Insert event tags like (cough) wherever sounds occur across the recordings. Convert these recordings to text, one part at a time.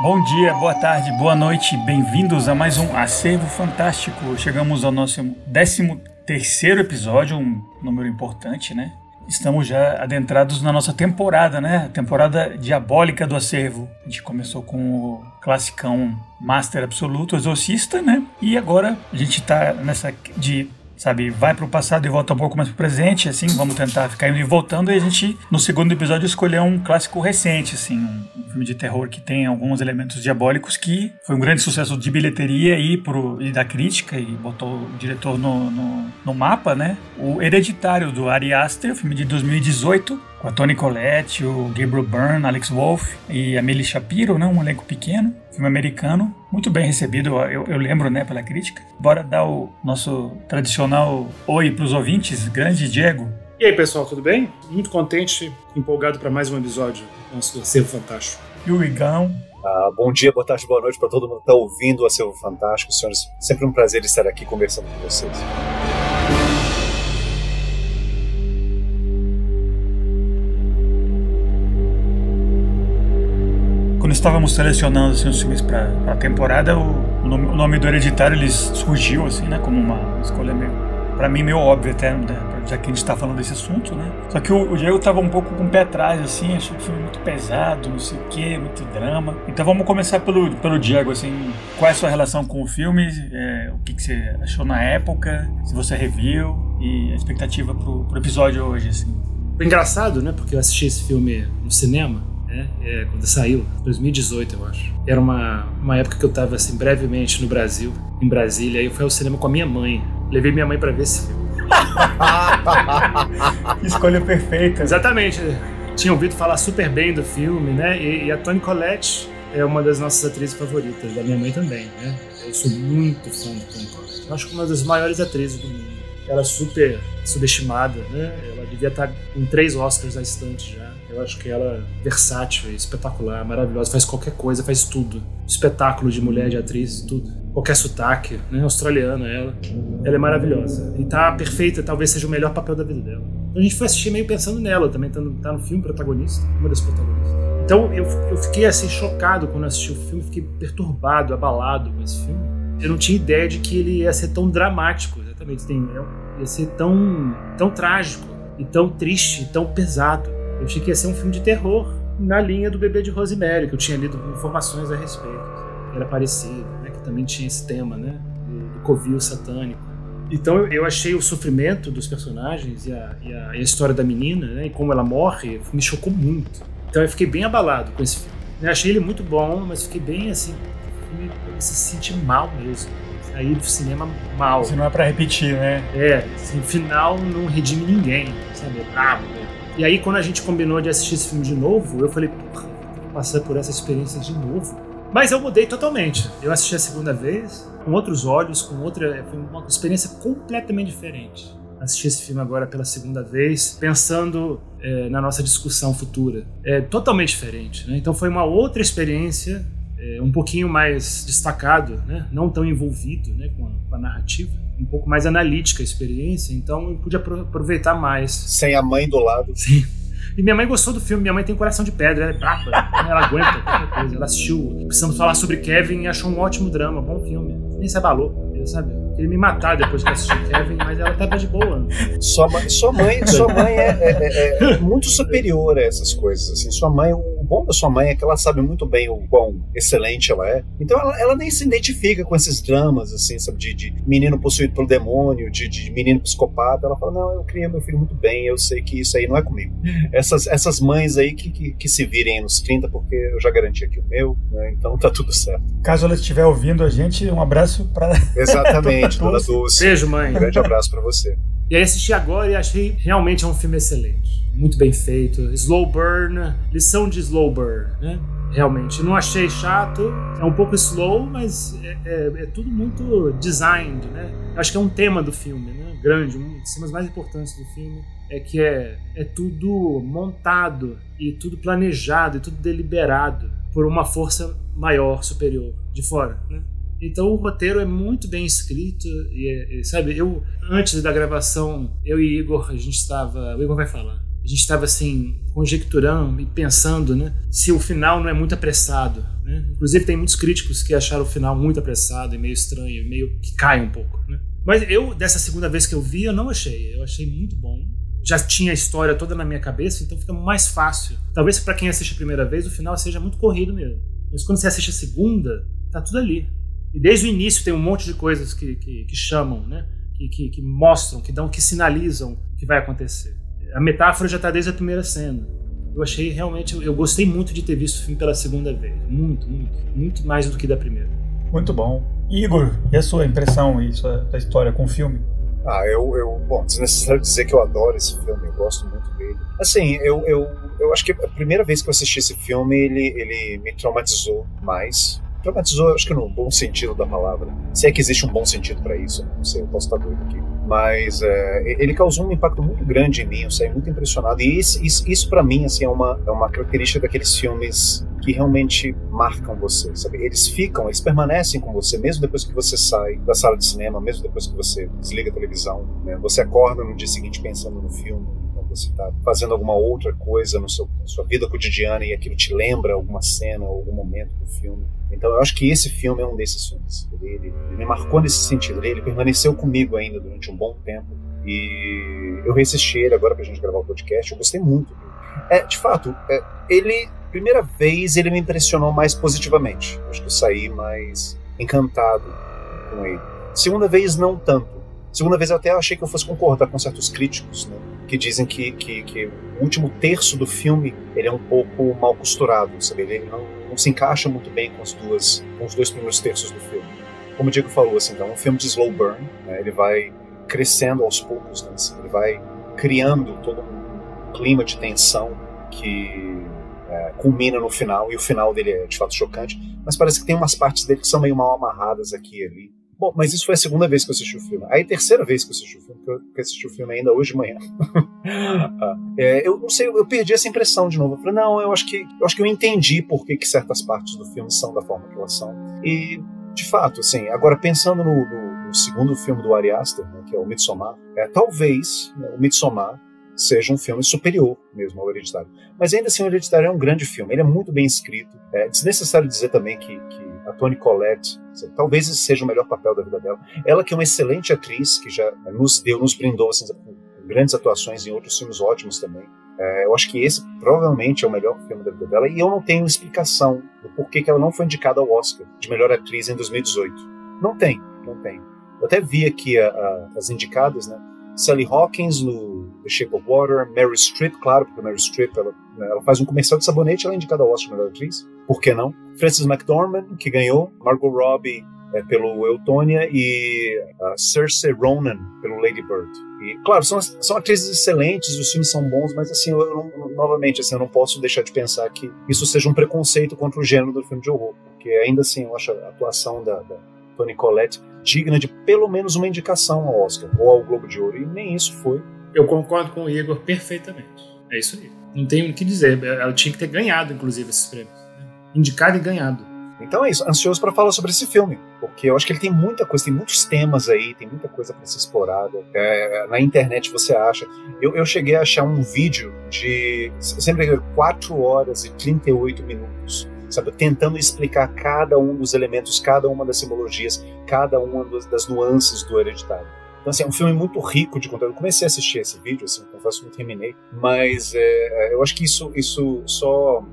Bom dia, boa tarde, boa noite, bem-vindos a mais um Acervo Fantástico. Chegamos ao nosso 13 terceiro episódio, um número importante, né? Estamos já adentrados na nossa temporada, né? A temporada diabólica do acervo. A gente começou com o classicão Master Absoluto, Exorcista, né? E agora a gente tá nessa de sabe? Vai pro passado e volta um pouco mais pro presente, assim, vamos tentar ficar indo e voltando. E a gente, no segundo episódio, escolheu um clássico recente, assim, um, filme de terror que tem alguns elementos diabólicos que foi um grande sucesso de bilheteria e, pro, e da crítica e botou o diretor no, no, no mapa, né? O Hereditário, do Ari Aster, filme de 2018, com a Toni Collette, o Gabriel Byrne, Alex Wolff e a Millie Shapiro, né? um elenco pequeno, filme americano, muito bem recebido, eu, eu lembro, né, pela crítica. Bora dar o nosso tradicional oi para os ouvintes, grande Diego. E aí, pessoal, tudo bem? Muito contente, empolgado para mais um episódio do nosso Acervo Fantástico. E o Igão. Ah, bom dia, boa tarde, boa noite para todo mundo que está ouvindo o Acervo Fantástico. Senhores, sempre um prazer estar aqui conversando com vocês. quando estávamos selecionando assim, os filmes para a temporada, o, o, nome, o, nome, do Hereditário ele surgiu assim, né, como uma escolha meio, para mim meio óbvia até, né, já que a gente está falando desse assunto, né? Só que o, o Diego estava um pouco com o pé atrás, assim, achei o filme muito pesado, não sei o que, muito drama. Então vamos começar pelo, pelo Diego, assim, qual é a sua relação com o filme, é, o que, que, você achou na época, se você reviu e a expectativa pro, pro episódio hoje, assim. Engraçado, né? Porque eu assisti esse filme no cinema né? É, quando saiu, 2018 eu acho. Era uma, uma época que eu estava assim brevemente no Brasil, em Brasília, aí eu fui ao cinema com a minha mãe. Levei minha mãe para ver esse filme. (laughs) Escolha perfeita. Exatamente. Tinha ouvido falar super bem do filme, né? E, e, a Toni Collette é uma das nossas atrizes favoritas, da minha mãe também, né? Eu sou muito fã da Toni Collette. Eu acho que uma das maiores atrizes do mundo. Ela é super subestimada, né? Ela devia estar com três Oscars na estante já. Eu acho que ela é versátil, espetacular, maravilhosa, faz qualquer coisa, faz tudo. Espetáculo de mulher, de atriz, tudo. Qualquer sotaque, né? Australiana ela. Ela é maravilhosa. E tá perfeita, talvez seja o melhor papel da vida dela. Então a gente foi assistir meio pensando nela também, tá no, tá no filme protagonista, uma das protagonistas. Então eu, eu fiquei assim chocado quando assisti o filme, fiquei perturbado, abalado com esse filme. Eu não tinha ideia de que ele ia ser tão dramático, exatamente. Tem, ia ser tão, tão trágico, e tão triste, e tão pesado. Eu achei que ia ser um filme de terror na linha do Bebê de Rosemary, que eu tinha lido informações a respeito. Era parecido, né? que também tinha esse tema né? do, do covil satânico. Então eu achei o sofrimento dos personagens e a, e a, e a história da menina, né? e como ela morre, me chocou muito. Então eu fiquei bem abalado com esse filme. Eu achei ele muito bom, mas fiquei bem assim, me se sentir mal mesmo. Sair do cinema mal. Isso não é pra repetir, né? É, assim, final não redime ninguém, sabe? Bravo, né? E aí, quando a gente combinou de assistir esse filme de novo, eu falei, porra, passar por essa experiência de novo. Mas eu mudei totalmente. Eu assisti a segunda vez, com outros olhos, com outra. Foi uma experiência completamente diferente. Assisti esse filme agora pela segunda vez, pensando é, na nossa discussão futura. É totalmente diferente. Né? Então foi uma outra experiência, é, um pouquinho mais destacado, né? não tão envolvido né? com, a, com a narrativa um pouco mais analítica a experiência, então eu pude aproveitar mais. Sem a mãe do lado. Sim. E minha mãe gostou do filme, minha mãe tem coração de pedra, ela é brava, ela aguenta qualquer coisa. Ela assistiu, precisamos falar sobre Kevin e achou um ótimo drama, bom filme. Nem se abalou, sabe? Queria me matar depois que assistir Kevin, mas ela tava de boa. Sua mãe, sua mãe, sua mãe é, é, é, é muito superior a essas coisas. Assim. Sua mãe, o bom da sua mãe é que ela sabe muito bem o quão excelente ela é. Então ela, ela nem se identifica com esses dramas, assim, sabe, de, de menino possuído pelo demônio, de, de, menino psicopata. Ela fala: Não, eu criei meu filho muito bem, eu sei que isso aí não é comigo. (laughs) Essas, essas mães aí que, que, que se virem nos 30, porque eu já garanti aqui o meu, né? Então tá tudo certo. Caso ela estiver ouvindo a gente, um abraço para. (laughs) Exatamente, dona Dulce. Beijo, mãe. Um grande abraço para você. E aí assisti agora e achei realmente é um filme excelente. Muito bem feito. Slow burn, lição de slow burn, né? Realmente. Não achei chato. É um pouco slow, mas é, é, é tudo muito designed, né? Acho que é um tema do filme, né? Grande, um dos temas mais importantes do filme é que é, é tudo montado e tudo planejado e tudo deliberado por uma força maior, superior, de fora, né? Então o roteiro é muito bem escrito e, e, sabe, eu antes da gravação, eu e Igor, a gente estava, o Igor vai falar. A gente estava assim conjecturando e pensando, né, se o final não é muito apressado. Né? Inclusive tem muitos críticos que acharam o final muito apressado e meio estranho, meio que cai um pouco. Né? Mas eu dessa segunda vez que eu vi, eu não achei. Eu achei muito bom. Já tinha a história toda na minha cabeça, então fica mais fácil. Talvez para quem assiste a primeira vez o final seja muito corrido mesmo. Mas quando você assiste a segunda, tá tudo ali. E desde o início tem um monte de coisas que, que, que chamam, né? Que, que, que, mostram, que dão, que sinalizam o que vai acontecer. A metáfora já está desde a primeira cena. Eu achei realmente, eu gostei muito de ter visto o filme pela segunda vez, muito, muito, muito mais do que da primeira. Muito bom. Igor, e a sua impressão e sua da história com o filme? Ah, eu, eu, bom, desnecessário dizer que eu adoro esse filme, eu gosto muito dele. Assim, eu, eu, eu acho que a primeira vez que eu assisti esse filme, ele, ele me traumatizou mais Traumatizou, acho que no bom sentido da palavra. Se é que existe um bom sentido para isso, não sei, eu posso estar doido aqui. Mas é, ele causou um impacto muito grande em mim, eu saí muito impressionado. E isso, isso, isso para mim assim, é, uma, é uma característica daqueles filmes que realmente marcam você, sabe? Eles ficam, eles permanecem com você, mesmo depois que você sai da sala de cinema, mesmo depois que você desliga a televisão. Né? Você acorda no dia seguinte pensando no filme você está fazendo alguma outra coisa no seu, na sua vida cotidiana e aquilo te lembra alguma cena, algum momento do filme. Então eu acho que esse filme é um desses filmes. Ele, ele, ele me marcou nesse sentido. Ele, permaneceu comigo ainda durante um bom tempo. E eu reassisti ele agora pra gente gravar o podcast. Eu gostei muito dele. É, de fato, é, ele, primeira vez, ele me impressionou mais positivamente. Acho que eu saí mais encantado com ele. Segunda vez, não tanto. Segunda vez eu até achei que eu fosse concordar com certos críticos, né? que dizem que, que, que, o último terço do filme ele é um pouco mal costurado, sabe? Ele não, não se encaixa muito bem com, as duas, com os dois primeiros terços do filme. Como o Diego falou, assim, então, é um filme de slow burn, né? ele vai crescendo aos poucos, né? assim, ele vai criando todo um clima de tensão que é, culmina no final, e o final dele é de fato chocante, mas parece que tem umas partes dele que são meio mal amarradas aqui e ali. Bom, mas isso foi a segunda vez que eu assisti o filme. Aí a terceira vez que eu assisti o filme, que eu, assisti o filme ainda hoje de manhã. (laughs) Ah, é, eu não sei, eu perdi essa impressão de novo. Eu falei, não, eu acho que eu acho que eu entendi por que, que certas partes do filme são da forma que elas são. E, de fato, assim, agora pensando no, no, no segundo filme do Ari Aster, né, que é o Midsommar, é, talvez né, o Midsommar seja um filme superior mesmo ao Hereditário. Mas ainda assim, o Hereditário é um grande filme, ele é muito bem escrito. É desnecessário dizer também que, que a Toni Collette, talvez esse seja o melhor papel da vida dela. Ela que é uma excelente atriz, que já nos deu, nos brindou assim, com grandes atuações em outros filmes ótimos também. É, eu acho que esse provavelmente é o melhor filme da vida dela e eu não tenho explicação do porquê que ela não foi indicada ao Oscar de melhor atriz em 2018. Não tem, não tem. Eu até vi aqui a, a, as indicadas, né? Sally Hawkins no The Shape of Water, Mary Streep, claro, porque Mary Streep ela, né, ela faz um comercial de sabonete, ela é indicada ao Oscar melhor atriz. Por que não? Frances McDormand, que ganhou, Margot Robbie é, pelo Eutônia e Cersei Ronan pelo Lady Bird. E, claro, são, são atrizes excelentes, os filmes são bons, mas assim, eu, eu, novamente, assim, eu não posso deixar de pensar que isso seja um preconceito contra o gênero do filme de horror, porque ainda assim eu acho a atuação da, da Toni Collette digna de pelo menos uma indicação ao Oscar ou ao Globo de Ouro, e nem isso foi. Eu concordo com o Igor perfeitamente. É isso aí. Não tenho o que dizer. Ela tinha que ter ganhado, inclusive, esses prêmios. Né? Indicado e ganhado. Então é isso, ansioso para falar sobre esse filme, porque eu acho que ele tem muita coisa, tem muitos temas aí, tem muita coisa para ser explorada. É, na internet você acha. Eu, eu cheguei a achar um vídeo de, sempre 4 horas e 38 minutos sabe, tentando explicar cada um dos elementos, cada uma das simbologias, cada uma das nuances do hereditário. Então, assim, é um filme muito rico de conteúdo. Eu comecei a assistir esse vídeo, assim, confesso que não terminei, mas é, eu acho que isso, isso só uh,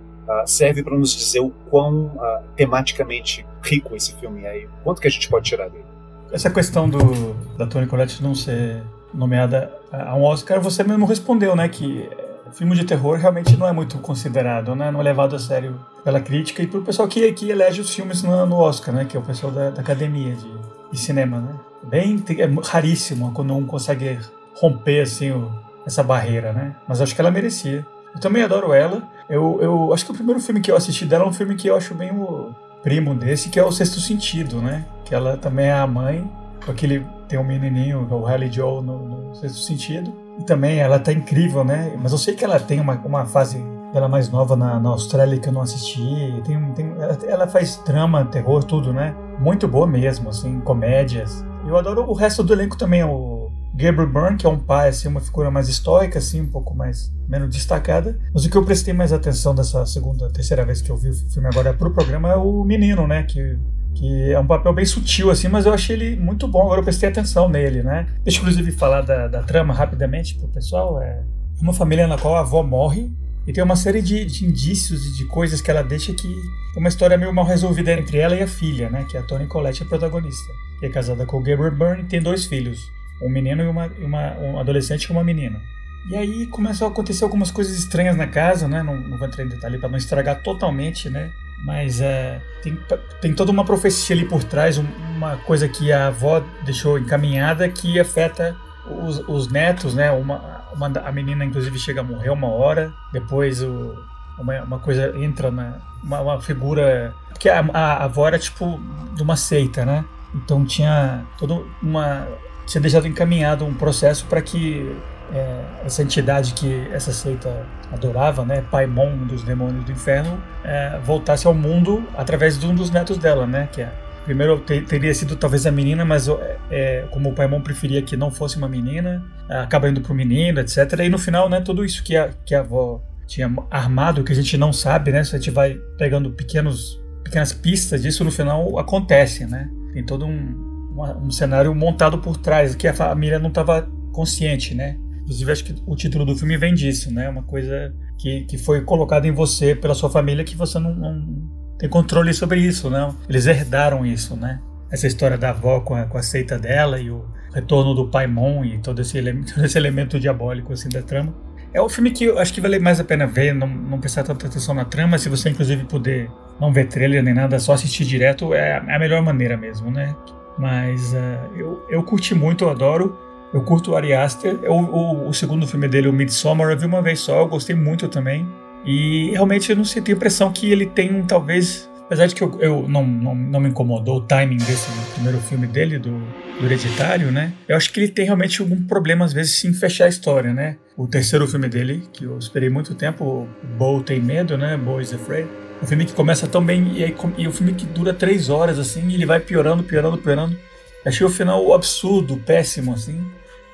serve para nos dizer o quão uh, tematicamente rico esse filme é e quanto que a gente pode tirar dele. Essa questão do, da Toni Collette não ser nomeada a um Oscar, você mesmo respondeu, né, que filme de terror realmente não é muito considerado, né? Não é levado a sério pela crítica e pelo pessoal que, que elege os filmes no, no Oscar, né? Que é o pessoal da, da academia de, de, cinema, né? Bem, é raríssimo quando um consegue romper, assim, o, essa barreira, né? Mas acho que ela merecia. Eu também adoro ela. Eu, eu acho que o primeiro filme que eu assisti dela é um filme que eu acho bem o primo desse, que é o Sexto Sentido, né? Que ela também é a mãe, com aquele tem um menininho, o Haley Joe no, no Sexto Sentido. E também ela tá incrível, né? Mas eu sei que ela tem uma, uma fase dela mais nova na, na Austrália que eu não assisti. Tem, tem, ela faz drama, terror, tudo, né? Muito boa mesmo, assim, comédias. Eu adoro o resto do elenco também. O Gabriel Byrne, que é um pai, assim, uma figura mais estoica, assim, um pouco mais menos destacada. Mas o que eu prestei mais atenção dessa segunda, terceira vez que eu vi o filme agora pro programa é o menino, né? Que que é um papel bem sutil, assim, mas eu achei ele muito bom. Agora eu prestei atenção nele, né? Deixa eu, inclusive, falar da, da trama rapidamente pro pessoal. É uma família na qual a avó morre e tem uma série de, de indícios e de coisas que ela deixa que é uma história meio mal resolvida entre ela e a filha, né? Que é a Toni Collette, a protagonista. Que é casada com o Gabriel Byrne e tem dois filhos. Um menino e uma, uma um adolescente e uma menina. E aí começam a acontecer algumas coisas estranhas na casa, né? Não, não vou entrar em detalhe para não estragar totalmente, né? Mas é, tem, tem toda uma profecia ali por trás, uma coisa que a avó deixou encaminhada que afeta os, os netos, né? Uma, uma, a menina, inclusive, chega a morrer uma hora, depois o, uma, uma coisa entra na. Uma, uma figura. Porque a, a, a avó era tipo de uma seita, né? Então tinha toda uma. Tinha deixado encaminhado um processo para que é, essa entidade que essa seita adorava, né, Paimon dos demônios do inferno, é, voltasse ao mundo através de um dos netos dela, né, que é Primeiro teria sido talvez a menina, mas é, como o Paimon preferia que não fosse uma menina, acaba indo pro menino, etc. E no final, né, tudo isso que a, que a avó tinha armado, que a gente não sabe, né, se a gente vai pegando pequenos, pequenas pistas disso, no final acontece, né. Tem todo um, um cenário montado por trás, que a família não estava consciente, né. Inclusive, acho que o título do filme vem disso, né? Uma coisa que, que foi colocada em você pela sua família que você não, não tem controle sobre isso, né? Eles herdaram isso, né? Essa história da avó com a, com a seita dela e o retorno do Paimon e todo esse, elemento, (laughs) todo esse elemento diabólico assim da trama. É um filme que eu acho que vale mais a pena ver, não, não prestar tanta atenção na trama. Se você, inclusive, puder não ver trailer nem nada, só assistir direto, é a melhor maneira mesmo, né? Mas uh, eu, eu curti muito, eu adoro. Eu curto o Ari Aster. O, o, o, segundo filme dele, o Midsommar, eu vi uma vez só, eu gostei muito também. E realmente eu não tenho a impressão que ele tem talvez. Apesar de que eu, eu não, não, não, me incomodou o timing desse primeiro filme dele, do, do Hereditário, né? Eu acho que ele tem realmente algum problema, às vezes, em fechar a história, né? O terceiro filme dele, que eu esperei muito tempo, Bo Tem Medo, né? Bo is Afraid. Um filme que começa tão bem e, aí, e um filme que dura três horas, assim, e ele vai piorando, piorando, piorando. Achei o final absurdo, péssimo, assim.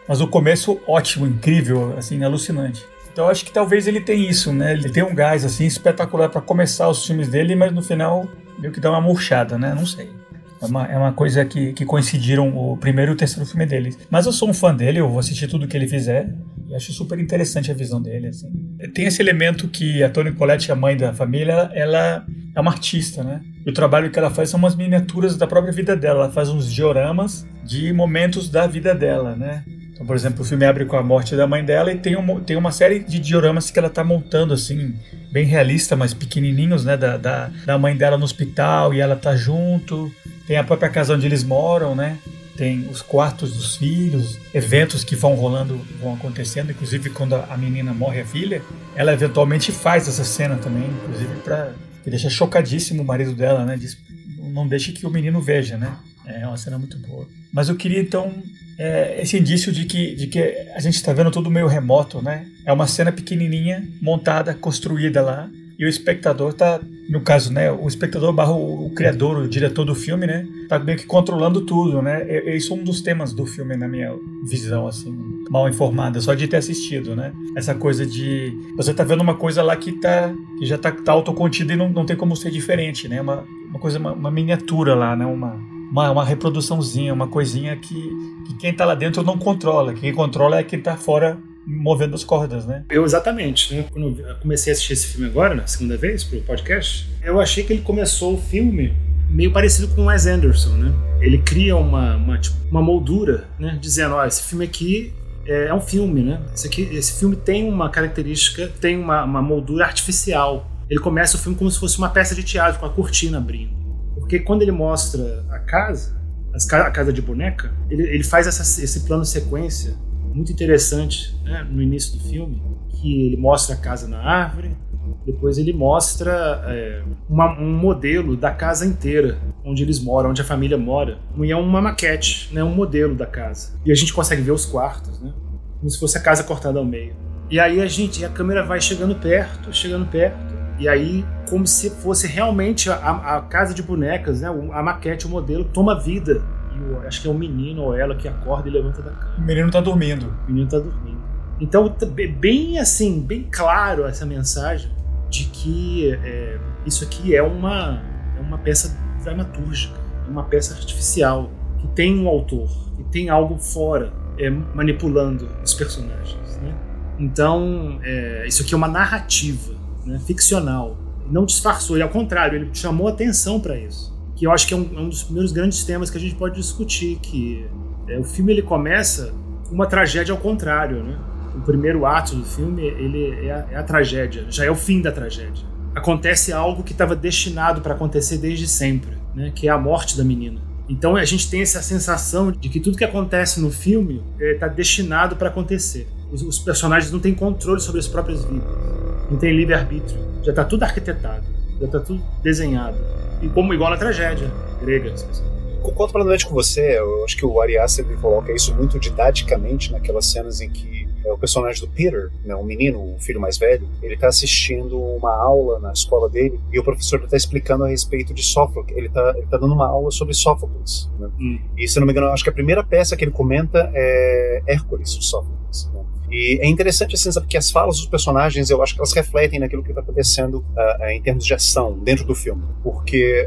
Mas o começo ótimo, incrível, assim, alucinante. Então acho que talvez ele tenha isso, né? Ele tem um gás assim espetacular para começar os filmes dele, mas no final meio que dá uma murchada, né? Não sei. É uma, é uma coisa que, que coincidiram o primeiro e o terceiro filme dele. Mas eu sou um fã dele, eu vou assistir tudo que ele fizer. E acho super interessante a visão dele. Assim. Tem esse elemento que a Toni Collette, a mãe da família, ela é uma artista, né? E o trabalho que ela faz são umas miniaturas da própria vida dela. Ela faz uns dioramas de momentos da vida dela, né? Então, por exemplo, o filme abre com a morte da mãe dela e tem, um, tem uma série de dioramas que ela está montando, assim, bem realista, mas pequenininhos, né? Da, da, da, mãe dela no hospital e ela tá junto. Tem a própria casa onde eles moram, né? Tem os quartos dos filhos, eventos que vão rolando, vão acontecendo, inclusive quando a menina morre, a filha, ela eventualmente faz essa cena também, inclusive para que deixa chocadíssimo o marido dela, né? Diz, não deixe que o menino veja, né? É uma cena muito boa. Mas eu queria então é, esse indício de que, de que a gente está vendo tudo meio remoto, né? É uma cena pequenininha, montada, construída lá, e o espectador tá, no caso, né, o espectador barra o, o criador, o diretor do filme, né, tá meio que controlando tudo, né? Isso é um dos temas do filme na minha visão, assim, mal informada, só de ter assistido, né? Essa coisa de você tá vendo uma coisa lá que tá que já tá, tá autocontida e não, não tem como ser diferente, né? Uma, uma coisa, uma, uma miniatura lá, né? Uma, uma, uma reproduçãozinha, uma coisinha que, que quem está lá dentro não controla. Quem controla é quem está fora movendo as cordas, né? Eu exatamente, né? Quando eu comecei a assistir esse filme agora, na segunda vez, pro podcast, eu achei que ele começou o filme meio parecido com o Wes Anderson, né? Ele cria uma, uma, tipo, uma moldura, né? Dizendo, ó, esse filme aqui é, é, um filme, né? Esse, aqui, esse filme tem uma característica, tem uma, uma moldura artificial. Ele começa o filme como se fosse uma peça de teatro, com a cortina abrindo. Porque quando ele mostra a casa, a casa de boneca, ele, ele faz essa, esse plano sequência muito interessante né, no início do filme, que ele mostra a casa na árvore, depois ele mostra é, uma, um modelo da casa inteira, onde eles moram, onde a família mora. E é uma maquete, né, um modelo da casa. E a gente consegue ver os quartos, né, como se fosse a casa cortada ao meio. E aí a gente, a câmera vai chegando perto, chegando perto, e aí, como se fosse realmente a, a casa de bonecas, né? a maquete, o modelo, toma vida. o, acho que é o menino ou ela que acorda e levanta da cama. O menino tá dormindo. O menino tá dormindo. Então, bem assim, bem claro essa mensagem de que é, isso aqui é uma, é uma peça dramatúrgica, é uma peça artificial, que tem um autor, que tem algo fora é, manipulando os personagens. Né? Então, é, isso aqui é uma narrativa né, ficcional. Não disfarçou, ele ao contrário, ele chamou atenção para isso. Que eu acho que é um, é um, dos primeiros grandes temas que a gente pode discutir, que é, o filme ele começa com uma tragédia ao contrário, né? O primeiro ato do filme ele é a, é a tragédia, já é o fim da tragédia. Acontece algo que estava destinado para acontecer desde sempre, né? Que é a morte da menina. Então a gente tem essa sensação de que tudo que acontece no filme está é, destinado para acontecer. Os, os, personagens não têm controle sobre as próprias vidas, não tem livre arbítrio. Já está tudo arquitetado, já está tudo desenhado. E como igual na tragédia grega. Concordo plenamente com você. Eu acho que o Ari Aster coloca isso muito didaticamente naquelas cenas em que é o personagem do Peter, né, um menino, o filho mais velho, ele está assistindo uma aula na escola dele e o professor está explicando a respeito de Sófocles. Ele está tá dando uma aula sobre Sófocles. Né? Hum. E se não me engano, acho que a primeira peça que ele comenta é Hércules, de Sófocles. Né? E é interessante assim, sabe, que as falas dos personagens, eu acho que elas refletem naquilo que está acontecendo uh, uh, em termos de ação dentro do filme. Porque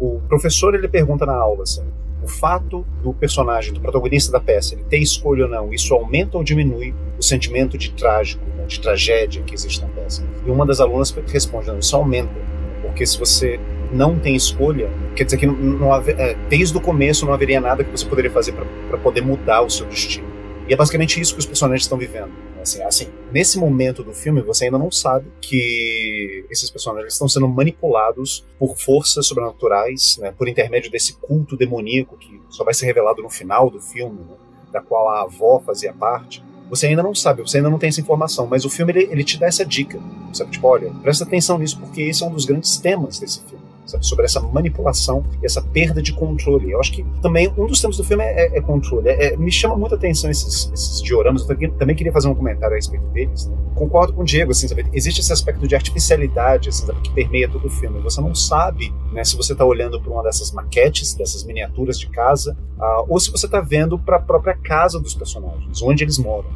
uh, o professor ele pergunta na aula assim, o fato do personagem, do protagonista da peça, ele ter escolha ou não, isso aumenta ou diminui o sentimento de trágico, né, de tragédia que existe na peça? E uma das alunas responde, não, isso aumenta, porque se você não tem escolha, quer dizer que não, não é, desde o começo não haveria nada que você poderia fazer para poder mudar o seu destino. E é basicamente isso que os personagens estão vivendo. Assim, assim, nesse momento do filme, você ainda não sabe que esses personagens estão sendo manipulados por forças sobrenaturais, né, por intermédio desse culto demoníaco que só vai ser revelado no final do filme, né, da qual a avó fazia parte. Você ainda não sabe, você ainda não tem essa informação, mas o filme ele, ele te dá essa dica, sabe? Tipo, olha, presta atenção nisso porque esse é um dos grandes temas desse filme sobre essa manipulação essa perda de controle. Eu acho que também um dos temas do filme é, é, é controle. É, me chama muita atenção esses, esses dioramas. Eu também queria fazer um comentário a respeito deles. Né? Concordo com o Diego, assim, sabe? existe esse aspecto de artificialidade assim, sabe? que permeia todo o filme. Você não sabe né, se você está olhando para uma dessas maquetes, dessas miniaturas de casa, uh, ou se você está vendo para a própria casa dos personagens, onde eles moram.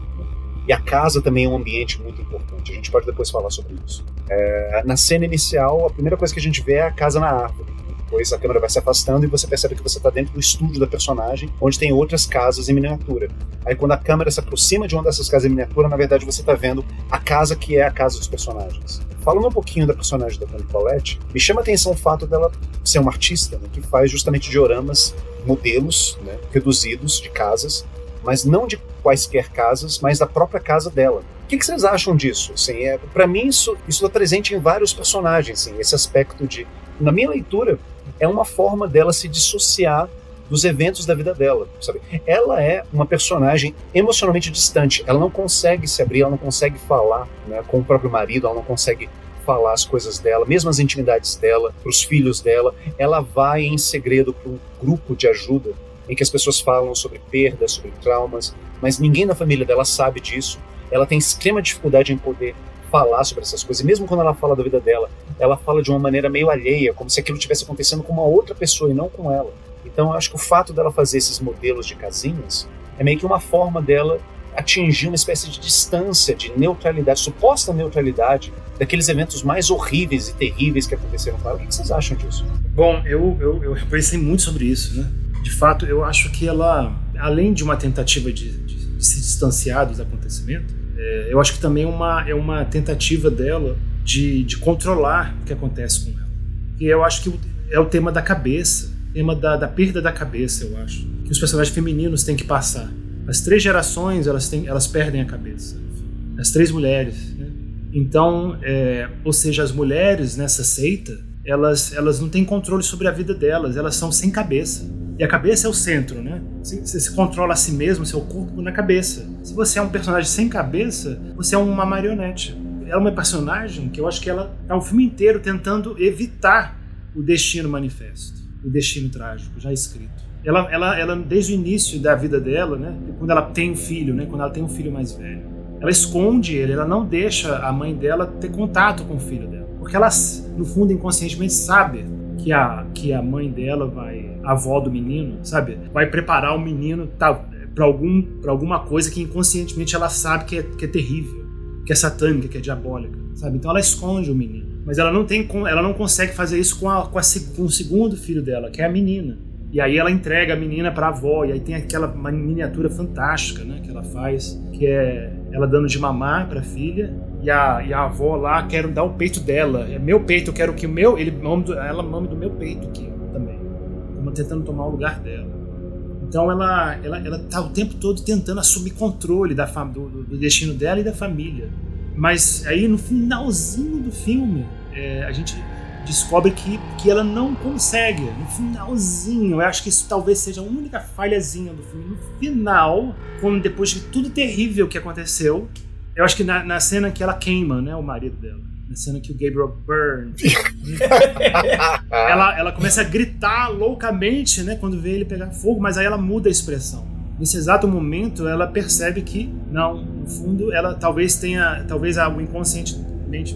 E a casa também é um ambiente muito importante. A gente pode depois falar sobre isso. É, na cena inicial, a primeira coisa que a gente vê é a casa na árvore. Depois a câmera vai se afastando e você percebe que você está dentro do estúdio da personagem, onde tem outras casas em miniatura. Aí quando a câmera se aproxima de uma dessas casas em miniatura, na verdade você está vendo a casa que é a casa dos personagens. Falando um pouquinho da personagem da Toni Collette, me chama a atenção o fato dela ser uma artista né, que faz justamente dioramas, modelos né, reduzidos de casas, mas não de quaisquer casas, mas da própria casa dela. O que, que vocês acham disso? Assim, é, para mim, isso está presente em vários personagens, assim, esse aspecto de. Na minha leitura, é uma forma dela se dissociar dos eventos da vida dela, sabe? Ela é uma personagem emocionalmente distante. Ela não consegue se abrir, ela não consegue falar né, com o próprio marido, ela não consegue falar as coisas dela, mesmo as intimidades dela, para os filhos dela. Ela vai em segredo para um grupo de ajuda em que as pessoas falam sobre perdas, sobre traumas, mas ninguém na família dela sabe disso. Ela tem extrema dificuldade em poder falar sobre essas coisas. E mesmo quando ela fala da vida dela, ela fala de uma maneira meio alheia, como se aquilo estivesse acontecendo com uma outra pessoa e não com ela. Então, eu acho que o fato dela fazer esses modelos de casinhas é meio que uma forma dela atingir uma espécie de distância, de neutralidade, suposta neutralidade daqueles eventos mais horríveis e terríveis que aconteceram com ela. O que vocês acham disso? Bom, eu, eu, eu pensei muito sobre isso, né? De fato, eu acho que ela, além de uma tentativa de, de, de se distanciar dos acontecimentos, é, eu acho que também é uma, é uma tentativa dela de, de controlar o que acontece com ela. E eu acho que é o tema da cabeça, tema da, da perda da cabeça, eu acho, que os personagens femininos têm que passar. As três gerações, elas, têm, elas perdem a cabeça. As três mulheres, né? Então, é, ou seja, as mulheres nessa seita, elas, elas não têm controle sobre a vida delas, elas são sem cabeça. E a cabeça é o centro, né? Você se controla a si mesmo, seu corpo na cabeça. Se você é um personagem sem cabeça, você é uma marionete. Ela é uma personagem que eu acho que ela é o filme inteiro tentando evitar o destino manifesto, o destino trágico já escrito. Ela, ela, ela desde o início da vida dela, né? Quando ela tem um filho, né? Quando ela tem um filho mais velho, ela esconde ele, ela não deixa a mãe dela ter contato com o filho dela, porque ela, no fundo, inconscientemente sabe que a, que a mãe dela vai, a avó do menino, sabe, vai preparar o menino tá, para algum, alguma coisa que inconscientemente ela sabe que é, que é terrível, que é satânica, que é diabólica, sabe? Então ela esconde o menino, mas ela não tem, ela não consegue fazer isso com, a, com, a, com o segundo filho dela, que é a menina. E aí ela entrega a menina para a avó, e aí tem aquela miniatura fantástica, né, que ela faz, que é ela dando de mamar para a filha, e a, e a avó lá quer dar o peito dela. É meu peito, eu quero que o meu, ele mame do, ela mame do meu peito aqui também. Como tentando tomar o lugar dela. Então ela, ela, ela tá o tempo todo tentando assumir controle da, do, do destino dela e da família. Mas aí no finalzinho do filme, é, a gente descobre que, que ela não consegue. No finalzinho, eu acho que isso talvez seja a única falhazinha do filme. No final, quando depois de tudo terrível que aconteceu, eu acho que na, na cena que ela queima, né, o marido dela. Na cena que o Gabriel burns. (laughs) ela, ela começa a gritar loucamente, né, quando vê ele pegar fogo, mas aí ela muda a expressão. Nesse exato momento, ela percebe que, não, no fundo, ela talvez tenha, talvez o inconsciente,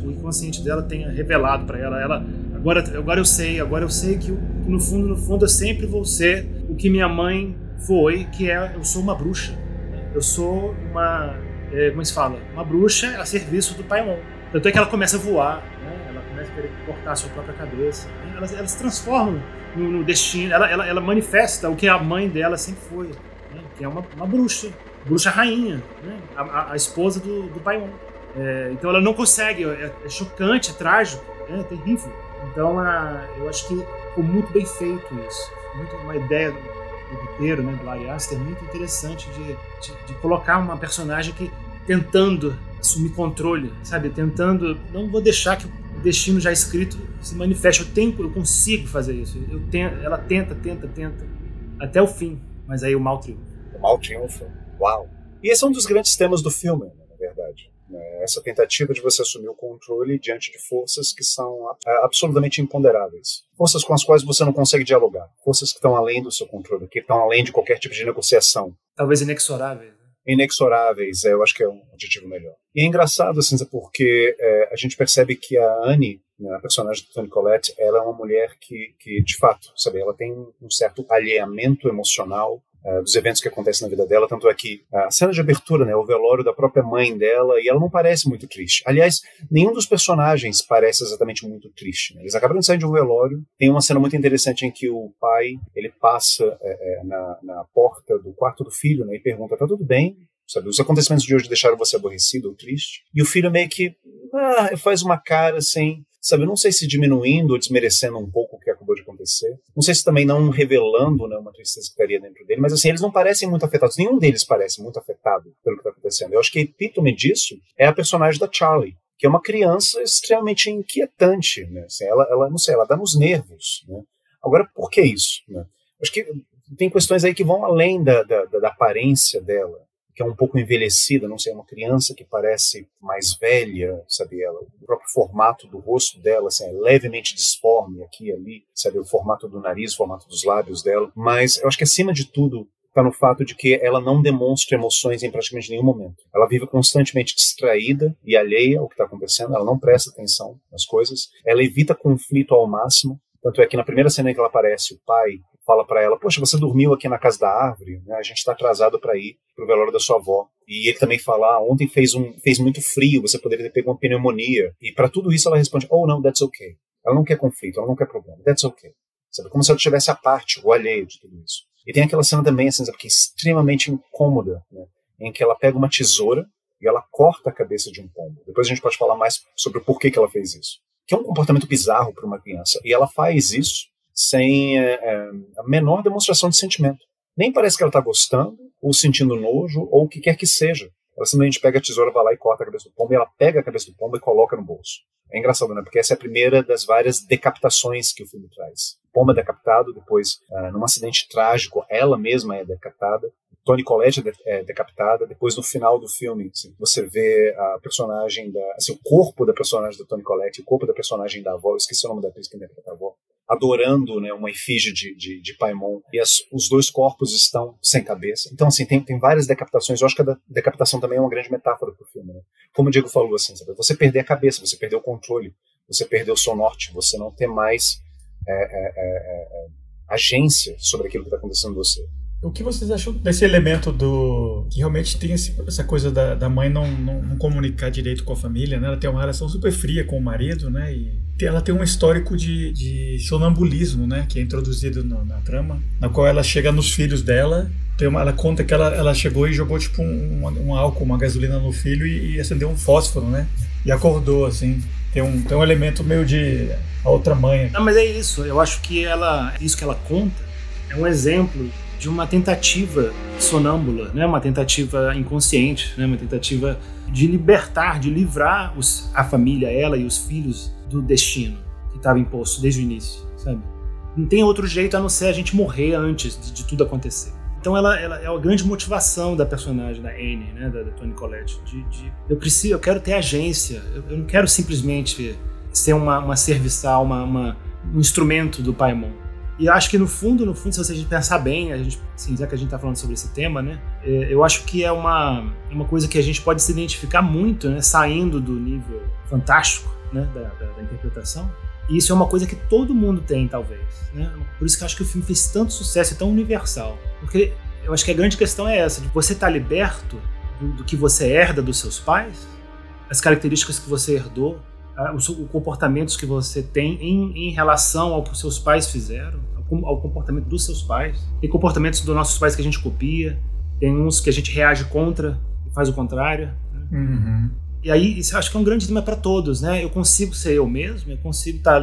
o inconsciente dela tenha revelado para ela, ela agora, agora eu sei, agora eu sei que, que no fundo, no fundo, eu sempre vou ser o que minha mãe foi, que é, eu sou uma bruxa. Eu sou uma é, como se fala, uma bruxa a serviço do Paimon. Tanto é que ela começa a voar, né? ela começa a querer cortar a sua própria cabeça. Né? Ela, ela se transforma no, no destino, ela, ela, ela, manifesta o que a mãe dela sempre foi, né? que é uma, uma bruxa, bruxa rainha, né? a, a, a, esposa do, do Paimon. É, então ela não consegue, é, é chocante, é trágico, né? é terrível. Então a, eu acho que ficou muito bem feito isso. Muito uma ideia do roteiro, né, do Ari Aster, é muito interessante de, de, de, colocar uma personagem que tentando assumir controle, sabe? Tentando, não vou deixar que o destino já escrito se manifeste. Eu tenho, eu consigo fazer isso. Eu tenho, ela tenta, tenta, tenta até o fim, mas aí o mal triunfa. O mal triunfa. Uau. E esse é um dos grandes temas do filme, né, na verdade. Né? Essa tentativa de você assumir o controle diante de forças que são é, absolutamente imponderáveis. Forças com as quais você não consegue dialogar. Forças que estão além do seu controle, que estão além de qualquer tipo de negociação. Talvez inexoráveis. Inexoráveis, é, eu acho que é um adjetivo melhor. E é engraçado, assim, porque é, a gente percebe que a Annie, né, a personagem do Tony Collette, ela é uma mulher que, que de fato, sabe, ela tem um certo alheamento emocional uh, dos eventos que acontecem na vida dela, tanto é que a cena de abertura, né, o velório da própria mãe dela, e ela não parece muito triste. Aliás, nenhum dos personagens parece exatamente muito triste. Né? Eles acabam de sair de um velório, tem uma cena muito interessante em que o pai, ele passa é, é, na, na porta do quarto do filho, né, e pergunta, tá tudo bem? Sabe, os acontecimentos de hoje deixaram você aborrecido ou triste? E o filho meio que ah, faz uma cara assim, sabe, não sei se diminuindo ou desmerecendo um pouco o que acabou de acontecer, não sei se também não revelando né, uma tristeza que estaria dentro dele, mas assim, eles não parecem muito afetados, nenhum deles parece muito afetado pelo que está acontecendo. Eu acho que a epítome disso é a personagem da Charlie, que é uma criança extremamente inquietante, né? Assim, ela, ela, não sei, ela dá nos nervos, né? Agora, por que isso? Né? Acho que tem questões aí que vão além da, da, da aparência dela que é um pouco envelhecida, não sei, uma criança que parece mais velha, sabe? Ela, o próprio formato do rosto dela assim, é levemente disforme aqui e ali, sabe? O formato do nariz, o formato dos lábios dela. Mas eu acho que acima de tudo está no fato de que ela não demonstra emoções em praticamente nenhum momento. Ela vive constantemente distraída e alheia ao que está acontecendo, ela não presta atenção nas coisas, ela evita conflito ao máximo. Tanto é que na primeira cena em que ela aparece, o pai fala para ela: Poxa, você dormiu aqui na casa da árvore, né? a gente está atrasado para ir pro velório da sua avó. E ele também fala: ah, Ontem fez, um, fez muito frio, você poderia ter pego uma pneumonia. E para tudo isso ela responde: Oh, não, that's okay. Ela não quer conflito, ela não quer problema, that's okay. Sabe? Como se ela tivesse a parte, o alheio de tudo isso. E tem aquela cena também, assim, sabe, que é extremamente incômoda, né? em que ela pega uma tesoura e ela corta a cabeça de um pombo. Depois a gente pode falar mais sobre o porquê que ela fez isso. Que é um comportamento bizarro para uma criança. E ela faz isso sem é, é, a menor demonstração de sentimento. Nem parece que ela está gostando, ou sentindo nojo, ou o que quer que seja. Ela simplesmente pega a tesoura, vai lá e corta a cabeça do pombo, e ela pega a cabeça do pombo e coloca no bolso. É engraçado, né? Porque essa é a primeira das várias decapitações que o filme traz. O pombo é decapitado, depois, uh, num acidente trágico, ela mesma é decapitada. Tony Collette é, é decapitada. Depois, no final do filme, assim, você vê a personagem da. Assim, o corpo da personagem da Tony Collette, o corpo da personagem da avó, eu esqueci o nome da atriz que interpreta a avó, adorando né, uma efígie de, de, de Paimon, e as, os dois corpos estão sem cabeça. Então, assim, tem, tem várias decapitações. Eu acho que a decapitação também é uma grande metáfora para o filme. Né? Como o Diego falou, assim, sabe? você perder a cabeça, você perder o controle, você perder o seu norte, você não ter mais é, é, é, agência sobre aquilo que está acontecendo com você. O que vocês acham desse elemento do. que realmente tem esse, essa coisa da, da mãe não, não, não, comunicar direito com a família, né? Ela tem uma relação super fria com o marido, né? E ela tem um histórico de, de sonambulismo, né? Que é introduzido no, na trama, na qual ela chega nos filhos dela. Tem uma, ela conta que ela, ela chegou e jogou tipo um, um, álcool, uma gasolina no filho e, e acendeu um fósforo, né? E acordou, assim. Tem um, tem um elemento meio de a outra mãe. Não, mas é isso. Eu acho que ela, isso que ela conta é um exemplo de uma tentativa sonâmbula, né? uma tentativa inconsciente, né? uma tentativa de libertar, de livrar os, a família, ela e os filhos do destino que estava imposto desde o início, sabe? Não tem outro jeito a não ser a gente morrer antes de, de tudo acontecer. Então ela, ela, é a grande motivação da personagem da Anne, né, da, da Toni Collette, de, de, eu preciso, eu quero ter agência, eu, eu não quero simplesmente ser uma, uma serviçal, uma, uma, um instrumento do Paimon. E acho que no fundo, no fundo, se você pensar bem, a gente, assim, já que a gente está falando sobre esse tema, né, é, eu acho que é uma, uma coisa que a gente pode se identificar muito, né, saindo do nível fantástico, né, da, da, da interpretação. E isso é uma coisa que todo mundo tem, talvez. Né? Por isso que eu acho que o filme fez tanto sucesso e tão universal. Porque eu acho que a grande questão é essa: de você estar tá liberto do, do que você herda dos seus pais, as características que você herdou, os, os comportamentos que você tem em, em relação ao que os seus pais fizeram, ao, ao, comportamento dos seus pais. Tem comportamentos dos nossos pais que a gente copia, tem uns que a gente reage contra e faz o contrário. Né? Uhum. E aí, isso acho que é um grande tema para todos, né? Eu consigo ser eu mesmo, eu consigo estar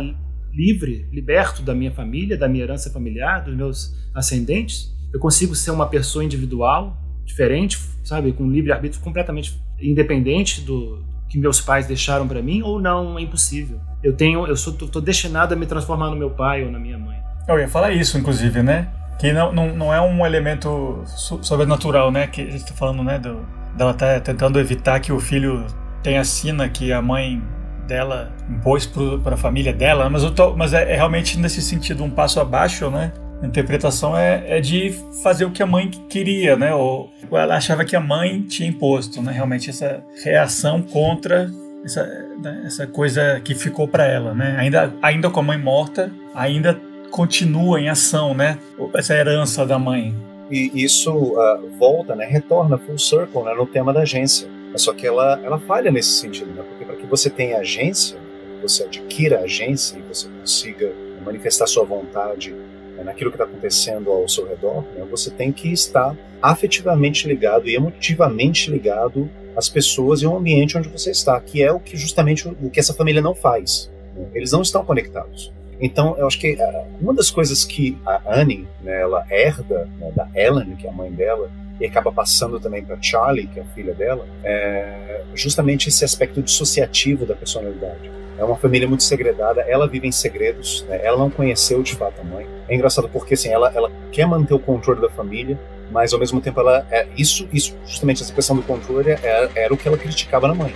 livre, liberto da minha família, da minha herança familiar, dos meus ascendentes. Eu consigo ser uma pessoa individual, diferente, sabe, com livre arbítrio completamente independente do, que meus pais deixaram para mim ou não, é impossível. Eu tenho, eu sou, tô, destinado a me transformar no meu pai ou na minha mãe. Eu ia falar isso, inclusive, né? Que não, não, não é um elemento sobrenatural, né? Que a gente tá falando, né? Do, dela tá tentando evitar que o filho tenha a sina que a mãe dela impôs para a família dela, mas, tô, mas é, é, realmente nesse sentido um passo abaixo, né? A interpretação é, é de fazer o que a mãe queria, né? Ou ela achava que a mãe tinha imposto, né? Realmente essa reação contra essa, né? essa coisa que ficou para ela, né? Ainda, ainda com a mãe morta, ainda continua em ação, né? Essa herança da mãe. E isso uh, volta, né? Retorna full circle né? no tema da agência. Mas só que ela, ela falha nesse sentido, né? Porque para que você tenha agência, você adquira agência e você consiga manifestar sua vontade né, naquilo que está acontecendo ao seu redor, né, você tem que estar afetivamente ligado e emotivamente ligado às pessoas e ao ambiente onde você está, que é o que justamente o que essa família não faz. Né? Eles não estão conectados. Então, eu acho que uh, uma das coisas que a Annie, né, ela herda né, da Ellen, que é a mãe dela, e acaba passando também para Charlie, que é a filha dela, é justamente esse aspecto dissociativo da personalidade. É uma família muito segredada, ela vive em segredos, né? ela não conheceu de fato a mãe. É engraçado porque assim, ela, ela quer manter o controle da família, mas ao mesmo tempo ela é, isso, isso justamente essa questão do controle era, é, era o que ela criticava na mãe.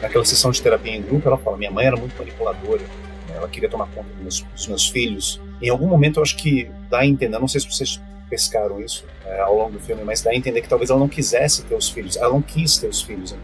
Naquela sessão de terapia em grupo, ela fala: minha mãe era muito manipuladora, né? ela queria tomar conta dos meus, dos meus filhos. Em algum momento, eu acho que dá a entender, não sei se vocês pescaram isso é, ao longo do filme, mas dá a entender que talvez ela não quisesse ter os filhos, ela não quis ter os filhos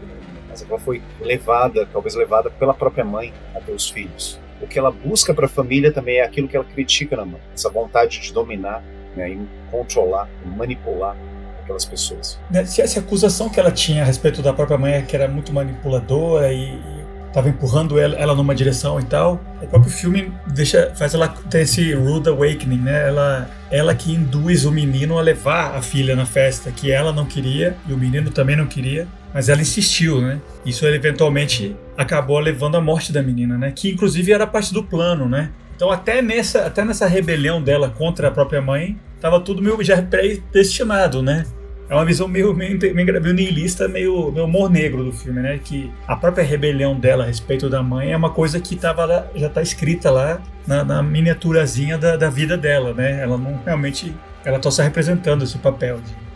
mas ela foi levada, talvez levada pela própria mãe a ter os filhos. O que ela busca para a família também é aquilo que ela critica na mãe, essa vontade de dominar, né, e controlar, manipular aquelas pessoas. Né, se essa acusação que ela tinha a respeito da própria mãe, que era muito manipuladora e, estava empurrando ela, ela numa direção e tal. O próprio filme deixa, faz ela ter esse rude awakening, né? Ela, ela que induz o menino a levar a filha na festa, que ela não queria e o menino também não queria mas ela insistiu, né? Isso eventualmente acabou levando à morte da menina, né? Que inclusive era parte do plano, né? Então até nessa, até nessa rebelião dela contra a própria mãe, tava tudo meio já predestinado, né? É uma visão meio, meio, meio, meio niilista, meio, meio humor negro do filme, né? Que a própria rebelião dela a respeito da mãe é uma coisa que tava lá, já tá escrita lá na, na miniaturazinha da, da vida dela, né? Ela não realmente. Ela tá só representando esse papel de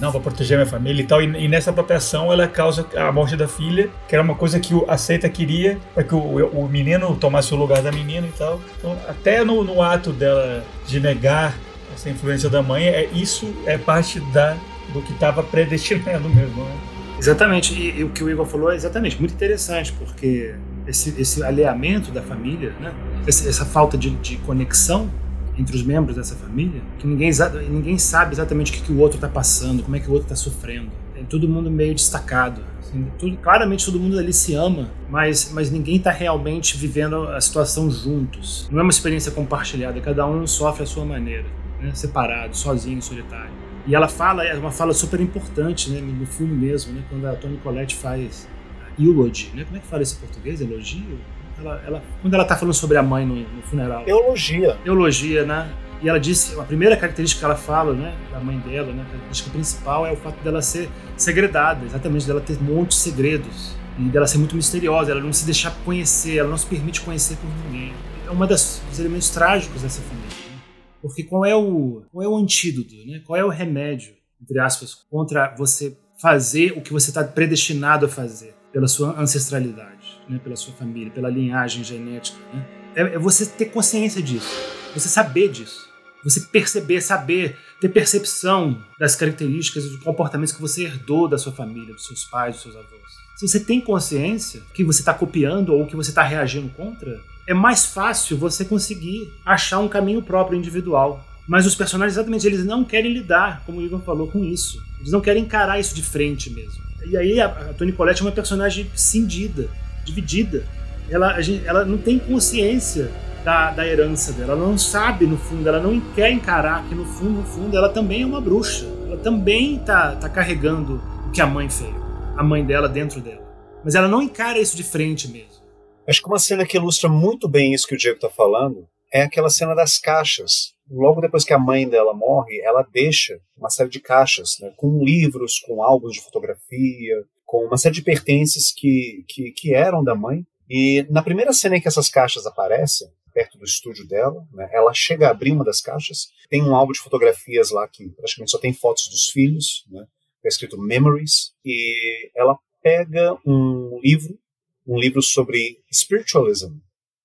não, vou proteger minha família e tal. E, e, nessa proteção ela causa a morte da filha, que era uma coisa que a seita queria, para que o, o, menino tomasse o lugar da menina e tal. Então, até no, no ato dela de negar essa influência da mãe, é, isso é parte da, do que estava predestinado mesmo. Né? Exatamente, e, e, o que o Igor falou é exatamente muito interessante, porque esse, esse alinhamento da família, né? essa, essa falta de, de, conexão entre os membros dessa família, que ninguém, ninguém sabe exatamente o que, que o outro está passando, como é que o outro está sofrendo. Tem todo mundo meio destacado. Assim, tudo, claramente todo mundo ali se ama, mas, mas ninguém está realmente vivendo a situação juntos. Não é uma experiência compartilhada, cada um sofre à sua maneira, né? separado, sozinho, solitário. E ela fala, é uma fala super importante né? no filme mesmo, né? quando a Toni Collette faz eulogy, né? como é que fala isso em português? Elogio? Ela, ela, quando ela está falando sobre a mãe no, no funeral. Elogia. Elogia, né? E ela disse, a primeira característica que ela fala, né, da mãe dela, né, a característica principal é o fato dela ser segredada, exatamente, dela ter muitos segredos e dela ser muito misteriosa, ela não se deixar conhecer, ela não se permite conhecer por ninguém. É uma das, dos elementos trágicos dessa família. Porque qual é o qual é o antídoto, né? Qual é o remédio, entre aspas, contra você fazer o que você está predestinado a fazer pela sua ancestralidade, né, pela sua família, pela linhagem genética, né? é, é você ter consciência disso, você saber disso você perceber, saber, ter percepção das características e dos comportamentos que você herdou da sua família, dos seus pais, dos seus avós. Se você tem consciência que você está copiando ou que você está reagindo contra, é mais fácil você conseguir achar um caminho próprio individual. Mas os personagens, exatamente, eles não querem lidar, como o Igor falou, com isso. Eles não querem encarar isso de frente mesmo. E aí a, a Toni Collette é uma personagem cindida, dividida. Ela, gente, ela não tem consciência da, da herança dela. Ela não sabe, no fundo, ela não quer encarar que, no fundo, no fundo, ela também é uma bruxa. Ela também tá, tá carregando o que a mãe fez, a mãe dela dentro dela. Mas ela não encara isso de frente mesmo. Acho que uma cena que ilustra muito bem isso que o Diego está falando é aquela cena das caixas. Logo depois que a mãe dela morre, ela deixa uma série de caixas, né, com livros, com álbuns de fotografia, com uma série de pertences que, que, que eram da mãe. E na primeira cena em que essas caixas aparecem, perto do estúdio dela. Né? Ela chega a abrir uma das caixas, tem um álbum de fotografias lá que praticamente só tem fotos dos filhos, né? é escrito Memories, e ela pega um livro, um livro sobre spiritualism,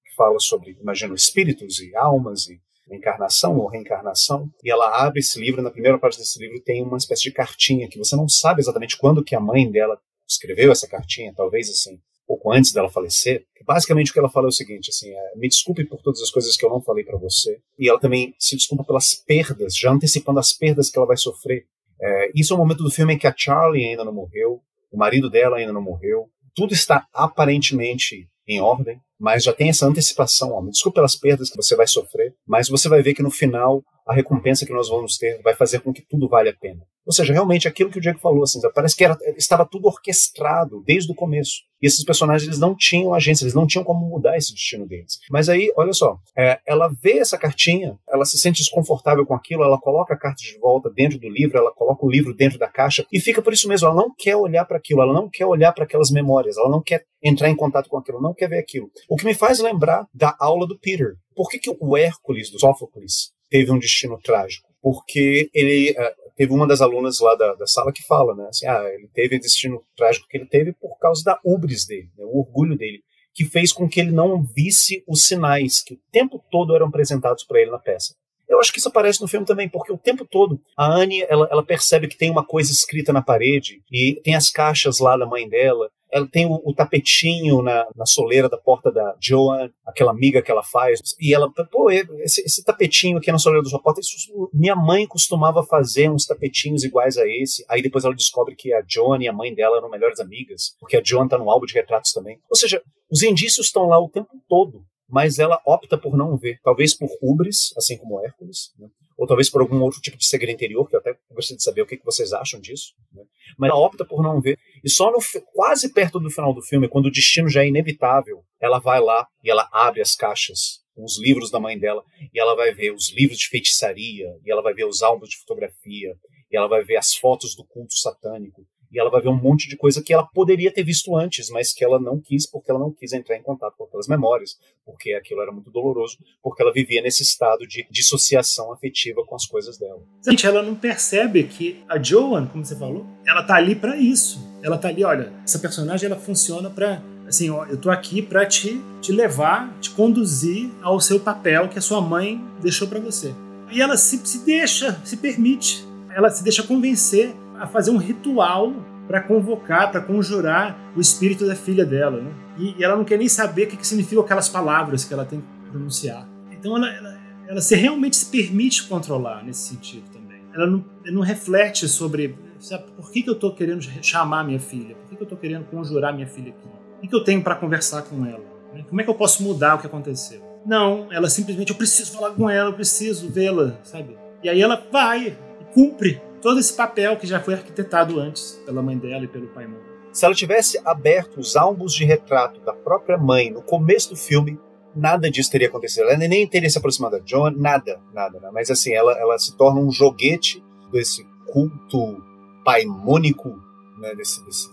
que fala sobre, imagino, espíritos e almas e encarnação ou reencarnação, e ela abre esse livro, na primeira parte desse livro tem uma espécie de cartinha que você não sabe exatamente quando que a mãe dela escreveu essa cartinha, talvez assim, pouco antes dela falecer, basicamente o que ela fala é o seguinte, assim, é, me desculpe por todas as coisas que eu não falei para você, e ela também se desculpa pelas perdas, já antecipando as perdas que ela vai sofrer. É, isso é um momento do filme em que a Charlie ainda não morreu, o marido dela ainda não morreu, tudo está aparentemente em ordem, mas já tem essa antecipação, ó, me desculpe pelas perdas que você vai sofrer, mas você vai ver que no final a recompensa que nós vamos ter vai fazer com que tudo vale a pena. Ou seja, realmente aquilo que o Diego falou, assim, parece que era, estava tudo orquestrado desde o começo. E esses personagens eles não tinham agência, eles não tinham como mudar esse destino deles. Mas aí, olha só, é, ela vê essa cartinha, ela se sente desconfortável com aquilo, ela coloca a carta de volta dentro do livro, ela coloca o livro dentro da caixa e fica por isso mesmo. Ela não quer olhar para aquilo, ela não quer olhar para aquelas memórias, ela não quer entrar em contato com aquilo, não quer ver aquilo. O que me faz lembrar da aula do Peter. Por que, que o Hércules do Sófocles teve um destino trágico? Porque ele, uh, teve uma das alunas lá da, da, sala que fala, né? Assim, ah, ele teve o destino trágico que ele teve por causa da ubris dele, né, o orgulho dele, que fez com que ele não visse os sinais que o tempo todo eram apresentados para ele na peça. Eu acho que isso aparece no filme também, porque o tempo todo a Anne ela, ela percebe que tem uma coisa escrita na parede e tem as caixas lá da mãe dela ela tem o, o tapetinho na, na, soleira da porta da Joan, aquela amiga que ela faz, e ela, pô, esse, esse tapetinho aqui na soleira da sua porta, isso, minha mãe costumava fazer uns tapetinhos iguais a esse. Aí depois ela descobre que a Joan e a mãe dela eram melhores amigas, porque a Joan tá no álbum de retratos também. Ou seja, os indícios estão lá o tempo todo mas ela opta por não ver. Talvez por ubris, assim como Hércules, né? Ou talvez por algum outro tipo de segredo interior, que eu até gostaria de saber o que, vocês acham disso. Né? Mas ela opta por não ver. E só no, quase perto do final do filme, quando o destino já é inevitável, ela vai lá e ela abre as caixas os livros da mãe dela, e ela vai ver os livros de feitiçaria, e ela vai ver os álbuns de fotografia, e ela vai ver as fotos do culto satânico, e ela vai ver um monte de coisa que ela poderia ter visto antes, mas que ela não quis, porque ela não quis entrar em contato com aquelas memórias, porque aquilo era muito doloroso, porque ela vivia nesse estado de dissociação afetiva com as coisas dela. Gente, ela não percebe que a Joan, como você falou, ela tá ali para isso. Ela tá ali, olha, essa personagem ela funciona para assim, ó, eu tô aqui para te, te levar, te conduzir ao seu papel que a sua mãe deixou para você. E ela se, se deixa, se permite, ela se deixa convencer a fazer um ritual para convocar, para conjurar o espírito da filha dela, né? E, e, ela não quer nem saber o que, que significam aquelas palavras que ela tem pronunciar. Então ela, ela, ela se realmente se permite controlar nesse sentido também. Ela não, não reflete sobre sabe, por que, que eu estou querendo chamar minha filha, por que, que eu estou querendo conjurar minha filha aqui, o que, que eu tenho para conversar com ela, né? como é que eu posso mudar o que aconteceu. Não, ela simplesmente, eu preciso falar com ela, eu preciso vê-la, sabe? E aí ela vai e cumpre todo esse papel que já foi arquitetado antes pela mãe dela e pelo pai Moon. Se ela tivesse aberto os álbuns de retrato da própria mãe no começo do filme, nada disso teria acontecido. Ela nem teria se aproximado da John, nada, nada. Né? Mas assim, ela, ela se torna um joguete desse culto paimônico, né? desse, desse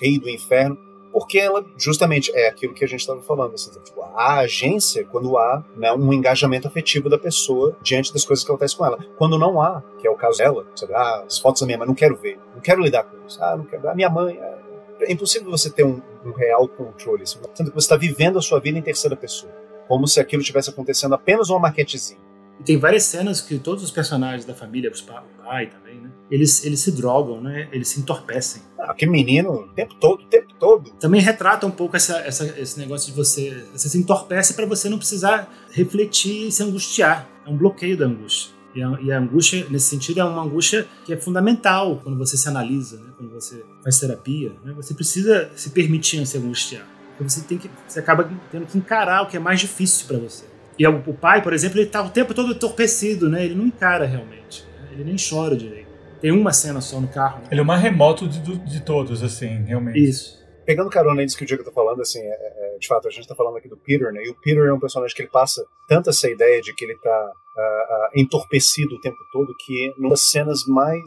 rei do inferno, porque ela justamente é aquilo que a gente estava falando, assim, tipo, a agência quando há né, um engajamento afetivo da pessoa diante das coisas que acontecem com ela. Quando não há, que é o caso dela, sabe, ah, as fotos da minha mãe, não quero ver, não quero lidar com isso, ah, não quero, a minha mãe, é, é impossível você ter um, um real controle, assim, sendo que você está vivendo a sua vida em terceira pessoa, como se aquilo tivesse acontecendo apenas uma maquetezinha. E tem várias cenas que todos os personagens da família, o pai também? Eles, eles se drogam, né? Eles se entorpecem. Ah, que menino, o tempo todo, o tempo todo. Também retrata um pouco essa, essa esse negócio de você. Você se entorpece para você não precisar refletir e se angustiar. É um bloqueio da angústia. E a, e a, angústia, nesse sentido, é uma angústia que é fundamental quando você se analisa, né? quando você faz terapia. Né? Você precisa se permitir se angustiar. Porque você, tem que, você acaba tendo que encarar o que é mais difícil para você. E o, o, pai, por exemplo, ele está o tempo todo entorpecido, né? ele não encara realmente. Né? Ele nem chora direito. Tem uma cena só no carro. Né? Ele é o mais remoto de, de todos, assim, realmente. Isso. Pegando carona nisso que o Diego tá falando, assim, é, é, de fato, a gente tá falando aqui do Peter, né? E o Peter é um personagem que ele passa tanto essa ideia de que ele tá uh, uh, entorpecido o tempo todo que numa das cenas mais.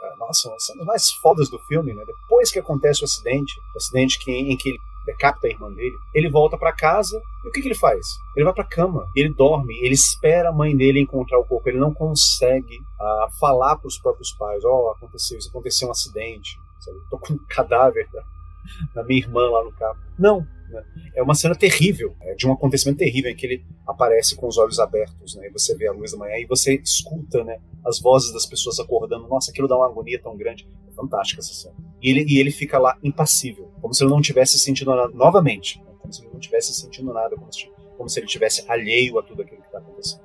Uh, nossa, uma das cenas mais fodas do filme, né? Depois que acontece o acidente, o acidente que, em que ele decapita a irmã dele, ele volta para casa e o que, que ele faz? Ele vai para cama, ele dorme, ele espera a mãe dele encontrar o corpo, ele não consegue uh, falar para os próprios pais: Ó, oh, aconteceu isso, aconteceu um acidente, sabe? tô com um (laughs) cadáver da, da minha irmã lá no carro. Não, né? É uma cena terrível, é de um acontecimento terrível em que ele aparece com os olhos abertos, né? E você vê a luz da manhã e você escuta, né? As vozes das pessoas acordando. Nossa, aquilo dá uma agonia tão grande. É fantástica essa cena. E ele, e ele fica lá impassível, como se ele não tivesse sentindo nada novamente, né? como se ele não tivesse sentindo nada, como se, como se ele tivesse alheio a tudo aquilo que está acontecendo.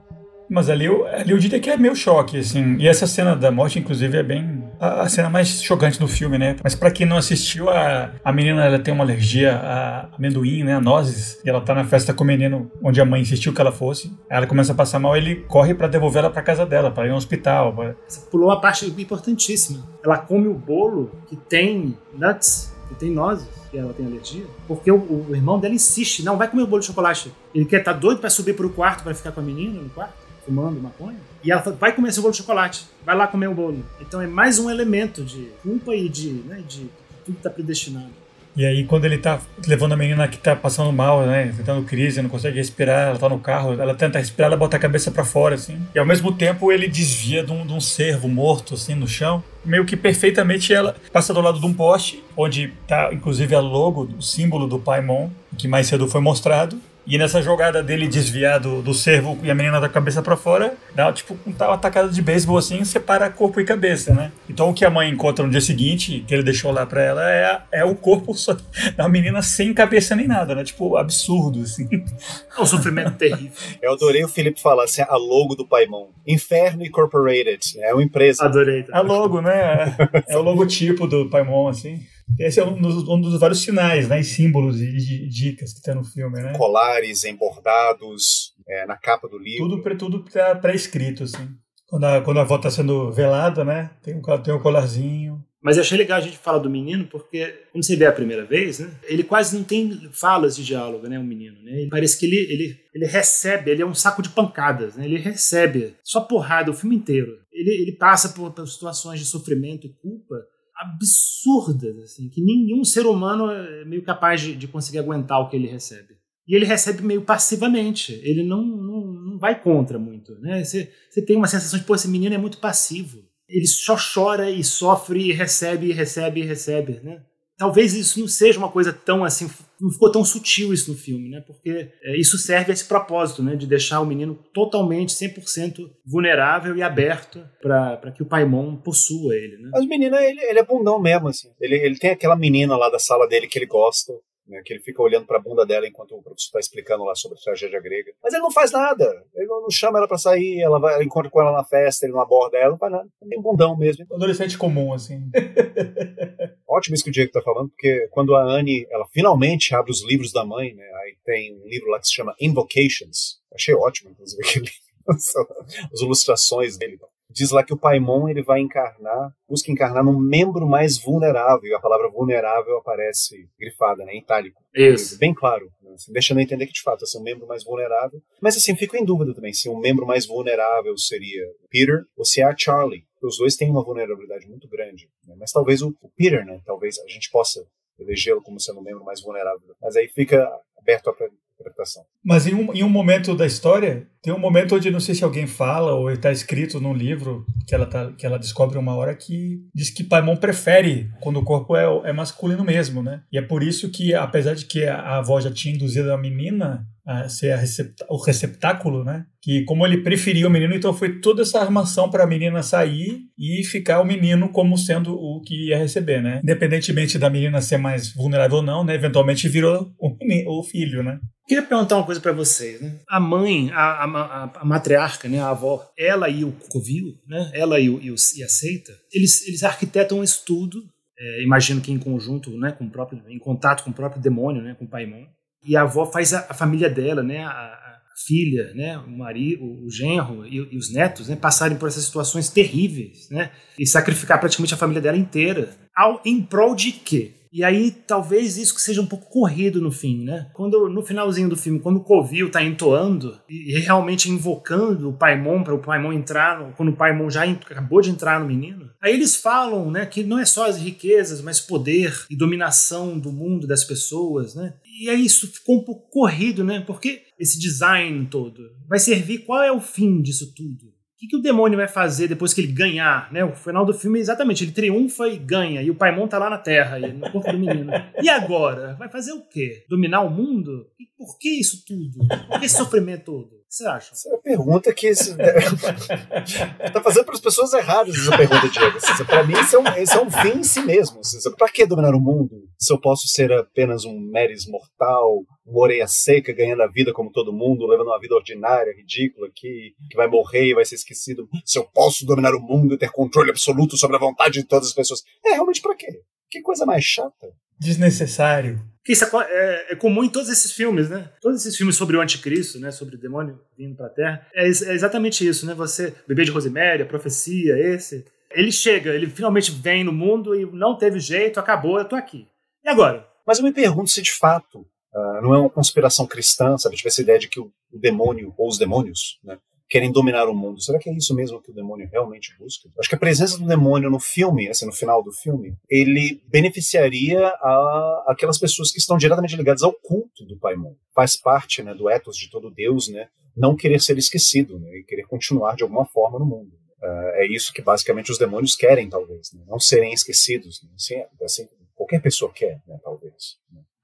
Mas ali eu, ali eu diria que é meio choque, assim. E essa cena da morte, inclusive, é bem a, cena mais chocante do filme, né? Mas para quem não assistiu, a, a menina ela tem uma alergia a amendoim, né? A nozes. E ela tá na festa com o menino onde a mãe insistiu que ela fosse. Aí ela começa a passar mal, ele corre para devolver ela para casa dela, para ir ao hospital. Pra... Você pulou uma parte importantíssima. Ela come o bolo que tem nuts, que tem nozes que ela tem alergia, porque o, o, irmão dela insiste, não, vai comer o bolo de chocolate. Ele quer tá doido para subir pro quarto para ficar com a menina no quarto fumando maconha. E ela vai comer seu bolo de chocolate, vai lá comer o bolo. Então é mais um elemento de culpa e de, né, de tudo tá predestinado. E aí, quando ele tá levando a menina que tá passando mal, né? Tentando crise, não consegue respirar, ela tá no carro, ela tenta respirar, ela bota a cabeça para fora, assim. E ao mesmo tempo ele desvia de um, de um cervo morto, assim, no chão. Meio que perfeitamente ela passa do lado de um poste, onde tá inclusive a logo, o símbolo do Paimon, que mais cedo foi mostrado. E nessa jogada dele desviar do, do cervo e a menina da cabeça para fora, dá tipo um tal atacada de beisebol assim, separa corpo e cabeça, né? Então o que a mãe encontra no dia seguinte, que ele deixou lá pra ela, é, é o corpo só, (laughs) da menina sem cabeça nem nada, né? Tipo, absurdo, assim. É um sofrimento terrível. (laughs) Eu adorei o Felipe falar assim, a logo do Paimon. Inferno Incorporated, é uma empresa. Adorei. A logo, né? É, é o logotipo do Paimon, assim. Esse é um dos, um dos vários sinais, né, e símbolos e dicas que tem no filme, né? Colares embordados é, na capa do livro. Tudo, tudo pré-escrito, assim. Quando a, quando a avó está sendo velada, né, tem um, tem um colarzinho. Mas eu achei legal a gente falar do menino, porque quando você vê a primeira vez, né, ele quase não tem falas de diálogo, né, o menino. Né? Ele parece que ele, ele, ele recebe, ele é um saco de pancadas, né? ele recebe só porrada o filme inteiro. Ele, ele passa por, por situações de sofrimento e culpa absurdas, assim, que nenhum ser humano é meio capaz de, de conseguir aguentar o que ele recebe. E ele recebe meio passivamente, ele não, não, não vai contra muito. Né? Você, você tem uma sensação de, pô, esse menino é muito passivo. Ele só chora e sofre e recebe, e recebe, e recebe. Né? Talvez isso não seja uma coisa tão assim, não ficou tão sutil isso no filme, né? Porque é, isso serve a esse propósito, né? De deixar o menino totalmente, 100% vulnerável e aberto para que o Paimon possua ele, né? Mas o menino, ele, ele é bundão mesmo, assim. Ele, ele tem aquela menina lá da sala dele que ele gosta. Né, que ele fica olhando para a bunda dela enquanto o professor está explicando lá sobre a tragédia grega. Mas ele não faz nada. Ele não, chama ela para sair, ela vai, encontra com ela na festa, ele não aborda ela, não faz nada. Bem bundão mesmo. Adolescente comum, assim. (laughs) Ótimo isso que o Diego está falando, porque quando a Anne, ela finalmente abre os livros da mãe, né, aí tem um livro lá que se chama Invocations. Achei ótimo, inclusive, (laughs) aquele as ilustrações dele diz lá que o Paimon ele vai encarnar, busca encarnar num membro mais vulnerável, e a palavra vulnerável aparece grifada, né, em itálico. Isso. Bem claro, né, assim, deixando entender que de fato é um membro mais vulnerável. Mas assim, fico em dúvida também se um membro mais vulnerável seria Peter ou se é a Charlie. Os dois têm uma vulnerabilidade muito grande, né, mas talvez o, o Peter, né, talvez a gente possa elegê-lo como sendo um membro mais vulnerável. Mas aí fica aberto a interpretação. Mas em um, em um momento da história, tem um momento onde não sei se alguém fala ou está escrito num livro que ela, tá, que ela descobre uma hora que diz que Paimon prefere quando o corpo é, é masculino mesmo, né? E é por isso que, apesar de que a, avó já tinha induzido a menina a ser a o receptáculo, né? Que como ele preferia o menino, então foi toda essa armação para a menina sair e ficar o menino como sendo o que ia receber, né? Independentemente da menina ser mais vulnerável ou não, né? Eventualmente virou o, o filho, né? Queria perguntar uma coisa para vocês, né? A mãe, a, a, a, matriarca, né, a avó, ela e o Covil, né? Ela e, o, e, o, e a seita, eles, eles arquitetam um estudo, é, imagino que em conjunto, né, com o próprio, em contato com o próprio demônio, né, com o Paimon, e a avó faz a, a família dela, né, a, a, filha, né, o marido, o, genro e, e, os netos, né, passarem por essas situações terríveis, né, e sacrificar praticamente a família dela inteira, ao em prol de quê? E aí, talvez isso que seja um pouco corrido no fim, né? Quando, no finalzinho do filme, quando o Covil tá entoando e, realmente invocando o Paimon para o Paimon entrar, quando o Paimon já acabou de entrar no menino, aí eles falam, né, que não é só as riquezas, mas poder e dominação do mundo das pessoas, né? E aí isso ficou um pouco corrido, né? Porque esse design todo vai servir qual é o fim disso tudo? O que, que, o demônio vai fazer depois que ele ganhar? Né? O final do filme é exatamente, ele triunfa e ganha, e o Paimon tá lá na Terra, no corpo do menino. (laughs) E agora? Vai fazer o quê? Dominar o mundo? E por que isso tudo? Por que esse sofrimento todo? Que você acha? Essa é uma pergunta que. Esse... (laughs) tá fazendo para as pessoas erradas essa pergunta, Diego. Para mim, isso é, um, isso é um fim em si mesmo. Para que dominar o mundo se eu posso ser apenas um meres mortal, uma orelha seca, ganhando a vida como todo mundo, levando uma vida ordinária, ridícula, que, que vai morrer e vai ser esquecido? Se eu posso dominar o mundo e ter controle absoluto sobre a vontade de todas as pessoas? É, realmente para quê? Que coisa mais chata. Desnecessário. Que isso é, é, é, comum em todos esses filmes, né? Todos esses filmes sobre o anticristo, né? Sobre o demônio vindo para a Terra. É, é, exatamente isso, né? Você, Bebê de Rosemary, a Profecia, esse. Ele chega, ele finalmente vem no mundo e não teve jeito, acabou, eu tô aqui. E agora? Mas eu me pergunto se de fato uh, não é uma conspiração cristã, sabe? Tipo essa ideia de que o, o demônio, ou os demônios, né? Querem dominar o mundo. Será que é isso mesmo que o demônio realmente busca? Acho que a presença do demônio no filme, assim, no final do filme, ele beneficiaria a, aquelas pessoas que estão diretamente ligadas ao culto do Paimon. Faz parte né, do ethos de todo Deus, né, não querer ser esquecido né, e querer continuar de alguma forma no mundo. Uh, é isso que basicamente os demônios querem, talvez, né, não serem esquecidos. Né, assim, assim, qualquer pessoa quer, né, talvez.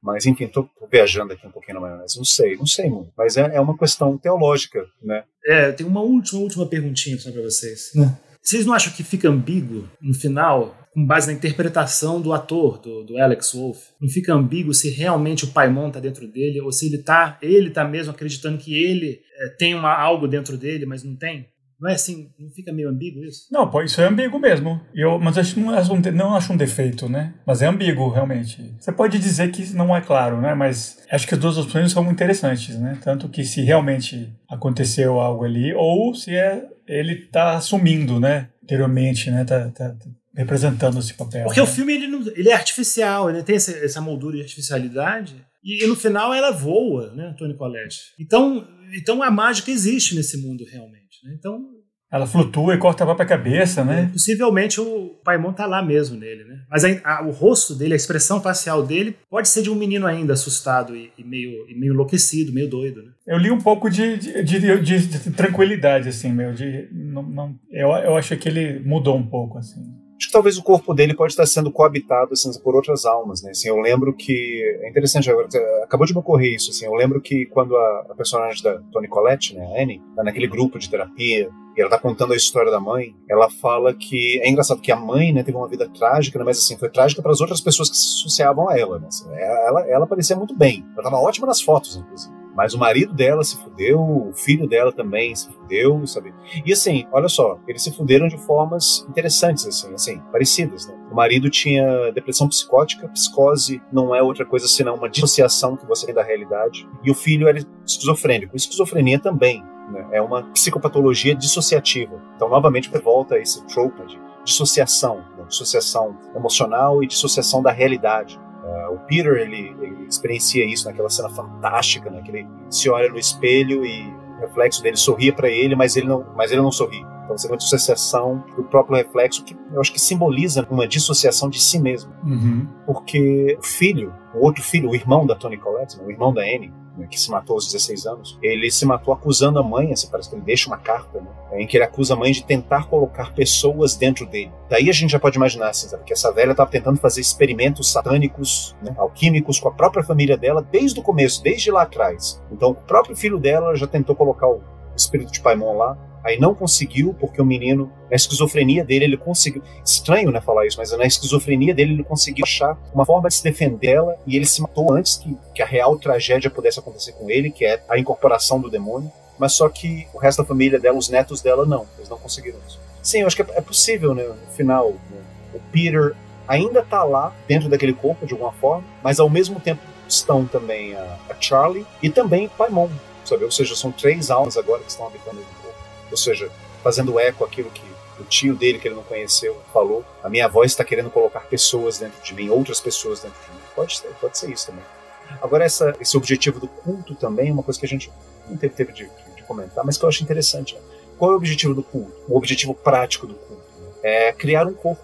Mas, enfim, estou viajando aqui um pouquinho na maionese. Não sei, não sei muito. Mas é, é uma questão teológica, né? É, eu tenho uma última, última perguntinha para vocês. Né? Vocês não acham que fica ambíguo no final, com base na interpretação do ator, do, do Alex Wolff? Não fica ambíguo se realmente o Paimon está dentro dele ou se ele está ele tá mesmo acreditando que ele é, tem uma, algo dentro dele, mas não tem? Não é assim, não fica meio ambíguo isso? Não, pô, isso é ambíguo mesmo. Eu, mas acho, não, acho, não acho um defeito, né? Mas é ambíguo, realmente. Você pode dizer que não é claro, né? Mas acho que as duas opções são interessantes, né? Tanto que se realmente aconteceu algo ali, ou se é, ele está assumindo, né? Anteriormente, né? Tá, tá, tá representando esse papel. Porque né? o filme ele, não, ele é artificial, ele tem essa, essa moldura de artificialidade. E, e, no final ela voa, né, Tony Colette? Então, então a mágica existe nesse mundo realmente. Né? Então. Ela flutua e corta a própria cabeça, né? Possivelmente o Paimon tá lá mesmo nele, né? Mas a, a, o rosto dele, a expressão facial dele, pode ser de um menino ainda assustado e, e meio, e meio enlouquecido, meio doido, né? Eu li um pouco de, de, de, de, de tranquilidade, assim, meu. De, não, não, eu, eu acho que ele mudou um pouco, assim acho que talvez o corpo dele pode estar sendo coabitado assim, por outras almas, né? Assim, eu lembro que é interessante agora, acabou de me ocorrer isso, assim, eu lembro que quando a, a personagem da Toni Collette, né, a Annie, tá naquele grupo de terapia e ela tá contando a história da mãe, ela fala que é engraçado que a mãe, né, teve uma vida trágica, né, mas assim, foi trágica para as outras pessoas que se associavam a ela, né? Assim, ela, ela parecia muito bem. Ela tava ótima nas fotos, inclusive. Mas o marido dela se fudeu, o filho dela também se fudeu, sabe? E assim, olha só, eles se fuderam de formas interessantes, assim, assim, parecidas, né? O marido tinha depressão psicótica, psicose não é outra coisa senão uma dissociação que você tem da realidade. E o filho era esquizofrênico. Esquizofrenia também né? é uma psicopatologia dissociativa. Então, novamente, volta a esse trope de dissociação, né? dissociação emocional e dissociação da realidade. Uh, o Peter ele, ele, experiencia isso naquela cena fantástica, né? que ele se olha no espelho e o reflexo dele sorria para ele, mas ele não, mas ele não sorri. Então você tem uma dissociação do próprio reflexo que eu acho que simboliza uma dissociação de si mesmo, uhum. porque o filho, o outro filho, o irmão da Tony Collette, né? o irmão da Annie, né, que se matou aos 16 anos, ele se matou acusando a mãe, assim, parece que ele deixa uma carta, né, em que ele acusa a mãe de tentar colocar pessoas dentro dele. Daí a gente já pode imaginar, assim, sabe, que essa velha estava tentando fazer experimentos satânicos, né, alquímicos com a própria família dela desde o começo, desde lá atrás. Então o próprio filho dela já tentou colocar o espírito de Paimon lá, Aí não conseguiu, porque o menino, na esquizofrenia dele, ele conseguiu. Estranho, né, falar isso, mas na esquizofrenia dele, ele conseguiu achar uma forma de se defender dela e ele se matou antes que, que a real tragédia pudesse acontecer com ele, que é a incorporação do demônio. Mas só que o resto da família dela, os netos dela, não. Eles não conseguiram isso. Sim, eu acho que é, é possível, né, no final. Né, o Peter ainda está lá, dentro daquele corpo, de alguma forma, mas ao mesmo tempo estão também a, a Charlie e também Paimon, sabe? Ou seja, são três almas agora que estão habitando ele ou seja, fazendo eco aquilo que o tio dele, que ele não conheceu, falou. A minha voz está querendo colocar pessoas dentro de mim, outras pessoas dentro de mim. Pode ser, pode ser isso também. Agora, essa, esse objetivo do culto também é uma coisa que a gente não teve tempo de, de comentar, mas que eu acho interessante. Né? Qual é o objetivo do culto? O objetivo prático do culto né? é criar um corpo.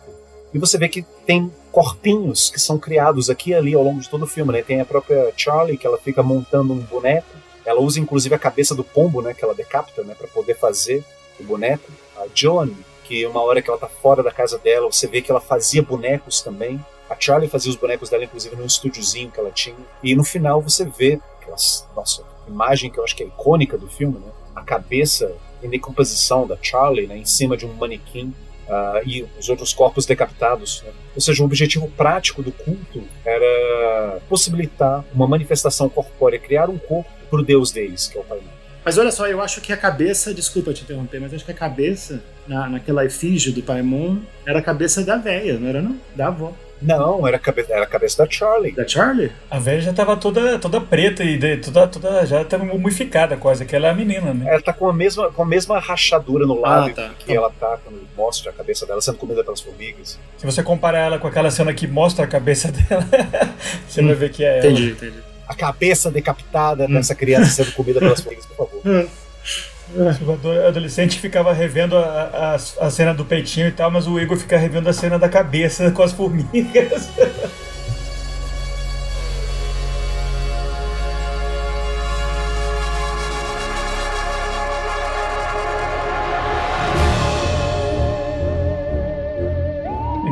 E você vê que tem corpinhos que são criados aqui e ali ao longo de todo o filme. Né? Tem a própria Charlie, que ela fica montando um boneco ela usa inclusive a cabeça do pombo, né, que ela decapita, né, para poder fazer o boneco. A Joan, que uma hora que ela tá fora da casa dela, você vê que ela fazia bonecos também. A Charlie fazia os bonecos dela, inclusive, num estúdiozinho que ela tinha. E no final você vê aquelas, nossa, imagem que eu acho que é icônica do filme, né? A cabeça em decomposição da Charlie, né, em cima de um manequim. Uh, e os outros corpos decapitados. Né? Ou seja, o objetivo prático do culto era possibilitar uma manifestação corpórea, criar um corpo pro deus deles, que é o Pai Mas olha só, eu acho que a cabeça, desculpa te interromper, mas acho que a cabeça, na, naquela efígie do Paimon, era a cabeça da véia, não era não? Da avó. Não, era a, cabeça, era a cabeça da Charlie. Da Charlie? A velha já tava toda, toda preta e de, toda, toda, já tava mumificada quase, aquela é a menina, né? Ela tá com a mesma, com a mesma rachadura no lábio ah, tá. que ela tá quando mostra a cabeça dela sendo comida pelas formigas. Se você comparar ela com aquela cena que mostra a cabeça (laughs) dela, você hum. vai ver que é ela. Entendi, entendi a cabeça decapitada hum. dessa criança sendo comida pelas formigas, por favor. Hum. O adolescente ficava revendo a, a, a, cena do peitinho e tal, mas o Igor fica revendo a cena da cabeça com as formigas. (laughs)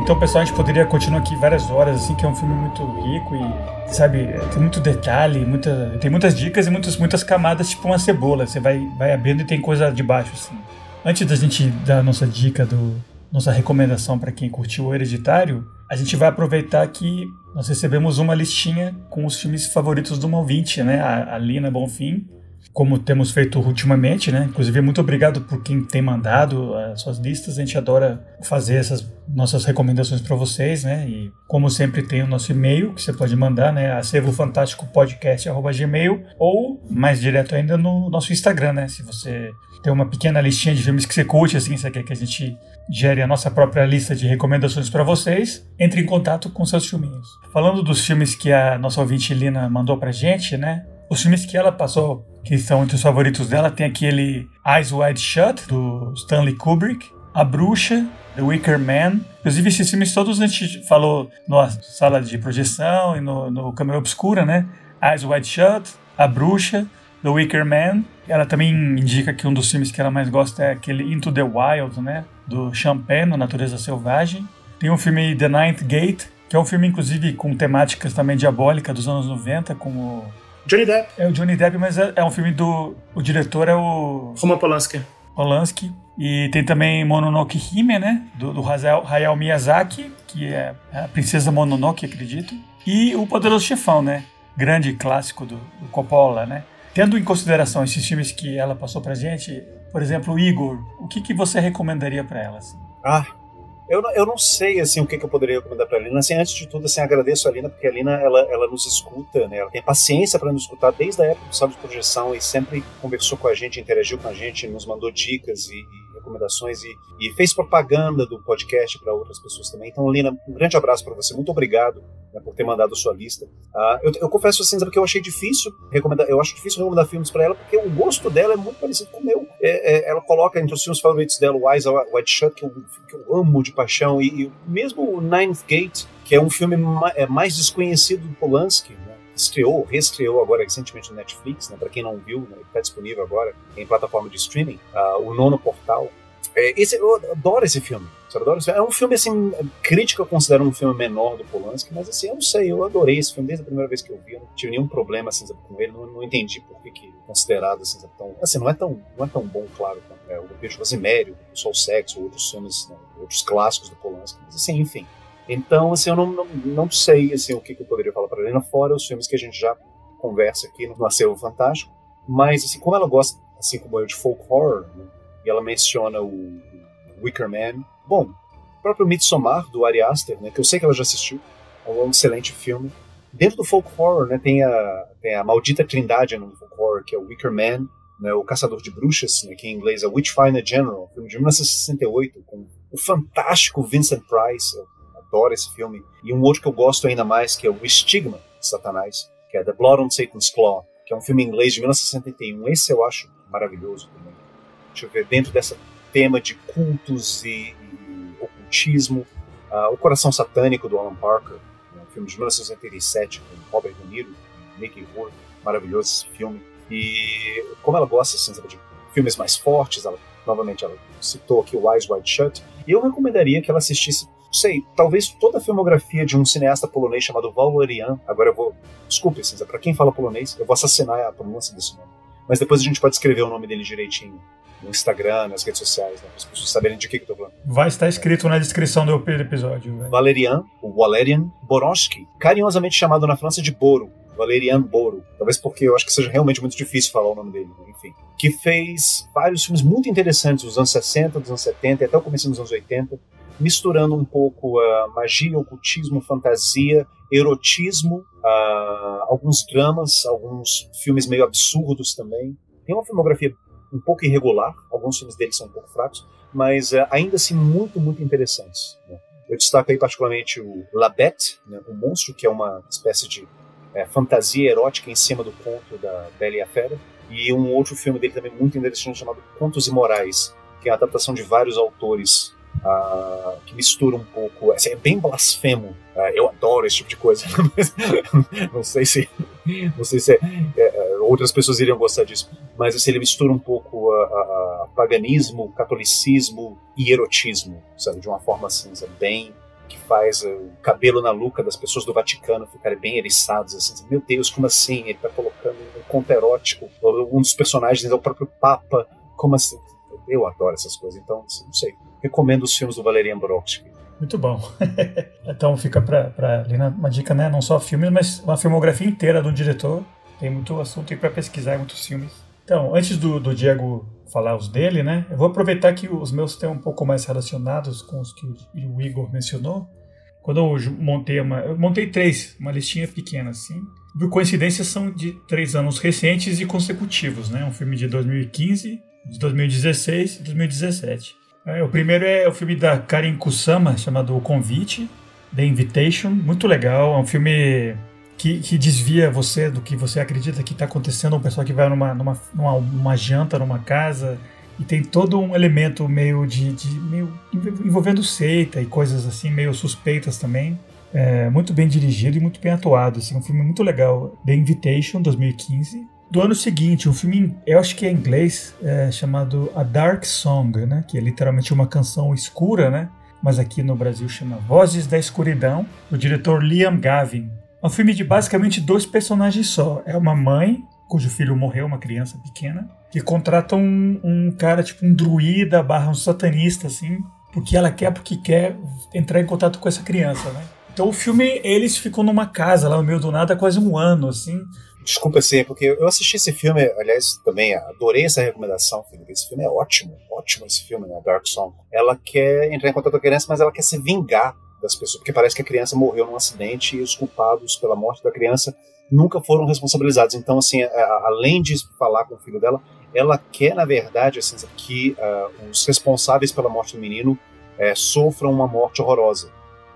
Então, pessoal, a gente poderia continuar aqui várias horas, assim, que é um filme muito rico e, sabe, tem muito detalhe, muita, tem muitas dicas e muitas, muitas camadas, tipo uma cebola. Você vai, vai abrindo e tem coisa de baixo, assim. Antes da gente dar a nossa dica, do, nossa recomendação para quem curtiu o Hereditário, a gente vai aproveitar que nós recebemos uma listinha com os filmes favoritos do Malvinte, né? A, a Lina Bonfim como temos feito ultimamente, né? Inclusive, muito obrigado por quem tem mandado as suas listas. A gente adora fazer essas nossas recomendações para vocês, né? E como sempre tem o nosso e-mail que você pode mandar, né? acervofantásticopodcast@gmail ou mais direto ainda no nosso Instagram, né? Se você tem uma pequena listinha de filmes que você curte, assim, você quer que a gente gere a nossa própria lista de recomendações para vocês, entre em contato com seus filminhos. Falando dos filmes que a nossa ouvinte Lina mandou pra gente, né? Os filmes que ela passou, que são entre os favoritos dela, tem aquele Eyes Wide Shut, do Stanley Kubrick, A Bruxa, The Wicker Man. Inclusive, esses filmes todos a gente falou na sala de projeção e no, no câmera obscura, né? Eyes Wide Shut, A Bruxa, The Wicker Man. Ela também indica que um dos filmes que ela mais gosta é aquele Into the Wild, né? Do Champagne, Natureza Selvagem. Tem um filme The Ninth Gate, que é um filme, inclusive, com temáticas também diabólicas dos anos 90, como Johnny Depp. É o Johnny Depp, mas é, é um filme do. O diretor é o. Roman Polanski. Polanski. E tem também Mononoke Hime, né? Do, do Hayao Miyazaki, que é a Princesa Mononoke, acredito. E O Poderoso Chefão, né? Grande clássico do, do Coppola, né? Tendo em consideração esses filmes que ela passou pra gente, por exemplo, Igor, o que, que você recomendaria para ela? Assim? Ah, eu, eu não sei assim o que, que eu poderia recomendar para a Lina. Assim, antes de tudo, assim, agradeço a Lina porque a Lina ela, ela nos escuta, né? Ela tem paciência para nos escutar desde a época do sábado de projeção e sempre conversou com a gente, interagiu com a gente, nos mandou dicas e, e recomendações e, e, fez propaganda do podcast para outras pessoas também. Então, Lina, um grande abraço para você. Muito obrigado né, por ter mandado sua lista. Uh, eu, eu, confesso assim, porque eu achei difícil recomendar, eu acho difícil recomendar filmes para ela, porque o gosto dela é muito parecido com o meu. É, é, ela coloca entre os filmes favoritos dela o Eyes White Shut, que eu, que eu amo de paixão, e, e, mesmo o Ninth Gate, que é um filme ma é, mais desconhecido do Polanski, né? Estreou, reestreou agora recentemente no Netflix, né? para quem não viu, né? Tá disponível agora em plataforma de streaming, uh, o Nono Portal. É, esse, eu adoro esse filme. É um filme, assim, crítica eu considero um filme menor do Polanski, mas assim, eu não sei, eu adorei esse filme desde a primeira vez que eu vi, eu não tive nenhum problema, assim, com ele, não, não entendi por que, que é considerado, assim, tão, assim, não é tão, não é tão bom, claro, quanto é, o Beijo Vasimério, o Sol Sexo, outros filmes, né, outros clássicos do Polanski, mas assim, enfim. Então, assim, eu não, não, não sei, assim, o que, que eu poderia falar para Helena, fora os filmes que a gente já conversa aqui no Acervo Fantástico, mas, assim, como ela gosta, assim como eu, de folk horror, né, e ela menciona o Wicker Man, Bom, o próprio Midsommar, do Ari Aster, né, que eu sei que ela já assistiu, é um excelente filme. Dentro do folk horror, né, tem, a, tem a maldita trindade no folk horror, que é o Wicker Man, né, o Caçador de Bruxas, né, que em inglês é Witchfinder General, filme de 1968, com o fantástico Vincent Price, eu adoro esse filme. E um outro que eu gosto ainda mais, que é o Estigma de Satanás, que é The Blood on Satan's Claw, que é um filme inglês de 1961. Esse eu acho maravilhoso também. Deixa eu ver, dentro dessa tema de cultos e, ocultismo, uh, O Coração Satânico, do Alan Parker, um filme de 1987 com Robert De Niro e Mickey Rourke, maravilhoso esse filme. E como ela gosta assim, de filmes mais fortes, ela, novamente ela citou aqui o Eyes Wide Shut, e eu recomendaria que ela assistisse sei, talvez toda a filmografia de um cineasta polonês chamado Valerian. Agora eu vou. Desculpe, Cinza, para quem fala polonês, eu vou assassinar a pronúncia desse nome. Mas depois a gente pode escrever o nome dele direitinho no Instagram, nas redes sociais, né, para as pessoas saberem de que, que eu tô falando. Vai estar escrito na descrição do episódio. Né? Valerian, o Valerian Borowski, carinhosamente chamado na França de Boro, Valerian Boro, talvez porque eu acho que seja realmente muito difícil falar o nome dele, né? enfim, que fez vários filmes muito interessantes dos anos 60, dos anos 70 e até o começo dos anos 80, misturando um pouco a magia, ocultismo, fantasia, erotismo, uh, alguns dramas, alguns filmes meio absurdos também. Tem uma filmografia um pouco irregular, alguns filmes dele são um pouco fracos, mas uh, ainda assim muito, muito interessantes. Né? Eu destaco aí particularmente o La Bête, né, o monstro, que é uma espécie de é, fantasia erótica em cima do conto da Bela e a Fera, e um outro filme dele também muito interessante chamado Contos Imorais, que é a adaptação de vários autores uh, que mistura um pouco. Assim, é bem blasfemo. Uh, eu adoro esse tipo de coisa. (laughs) não sei se, não sei se é, é, outras pessoas iriam gostar disso. Mas assim, ele mistura um pouco a paganismo, catolicismo e erotismo, sabe? De uma forma assim, bem que faz o cabelo na nuca das pessoas do Vaticano ficarem bem eriçados, assim, meu Deus, como assim? Ele está colocando um conto erótico, um dos personagens é o próprio Papa, como assim? Eu adoro essas coisas, então, assim, não sei recomendo os filmes do Valerian Brodsky. Muito bom. (laughs) então fica para uma dica, né? Não só filmes, mas uma filmografia inteira do diretor. Tem muito assunto para pesquisar, muitos filmes. Então, antes do, do Diego falar os dele, né? Eu vou aproveitar que os meus estão um pouco mais relacionados com os que o Igor mencionou. Quando eu montei uma, eu montei três, uma listinha pequena assim. Por coincidência são de três anos recentes e consecutivos, né? Um filme de 2015, de 2016 e 2017. É, o primeiro é o filme da Karin Kusama, chamado O Convite, The Invitation. Muito legal, é um filme que, que desvia você do que você acredita que está acontecendo. Um pessoal que vai numa, numa, numa, numa janta, numa casa, e tem todo um elemento meio de, de meio envolvendo seita e coisas assim meio suspeitas também é, muito bem dirigido e muito bem atuado assim um filme muito legal The Invitation 2015 do ano seguinte, um filme, eu acho que é em inglês, é, chamado A Dark Song, né? Que é literalmente uma canção escura, né? Mas aqui no Brasil chama Vozes da Escuridão, do diretor Liam Gavin. É um filme de basicamente dois personagens só. É uma mãe cujo filho morreu, uma criança pequena, que contrata um, um cara, tipo um druida barra um satanista, assim, porque ela quer, porque quer entrar em contato com essa criança, né? Então o filme, eles ficam numa casa lá no meio do nada quase um ano, assim. Desculpa, assim, porque eu assisti esse filme, aliás, também adorei essa recomendação, Felipe. Esse filme é ótimo, ótimo esse filme, né? Dark Song. Ela quer entrar em contato com a criança, mas ela quer se vingar das pessoas, porque parece que a criança morreu num acidente e os culpados pela morte da criança nunca foram responsabilizados. Então, assim, além de falar com o filho dela, ela quer, na verdade, assim, que uh, os responsáveis pela morte do menino uh, sofram uma morte horrorosa.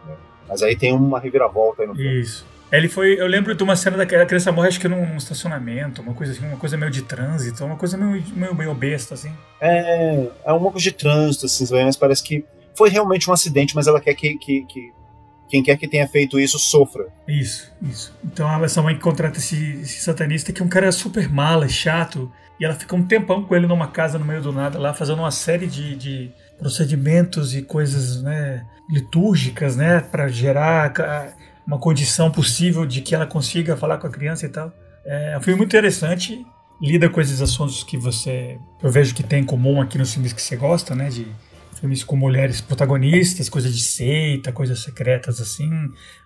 Né? Mas aí tem uma reviravolta aí no filme. Isso. Ele foi. Eu lembro de uma cena da criança morre, acho que num, num, estacionamento, uma coisa assim, uma coisa meio de trânsito, uma coisa meio, meio, meio besta, assim. É, é uma coisa de trânsito, assim, mas parece que foi realmente um acidente, mas ela quer que, que, que quem quer que tenha feito isso sofra. Isso, isso. Então essa mãe contrata esse, esse satanista que é um cara super mala, chato, e ela fica um tempão com ele numa casa no meio do nada lá, fazendo uma série de, de procedimentos e coisas né, litúrgicas, né, para gerar uma condição possível de que ela consiga falar com a criança e tal. É um filme muito interessante, lida com esses assuntos que você, eu vejo que tem em comum aqui nos filmes que você gosta, né, de filmes com mulheres protagonistas, coisas de seita, coisas secretas assim,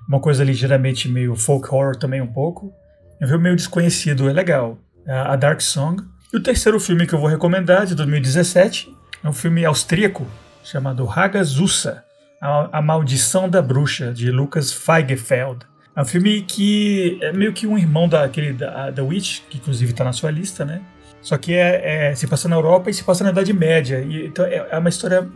uma coisa ligeiramente meio folk horror também um pouco. É um filme meio desconhecido, é legal. É a Dark Song. E o terceiro filme que eu vou recomendar, de 2017, é um filme austríaco chamado Hagazusa, a, a Maldição da Bruxa, de Lucas Feigefeld. É um filme que é meio que um irmão daquele da The Witch, que inclusive está na sua lista, né? Só que é, é, se passa na Europa e se passa na Idade Média. E, então é, é uma história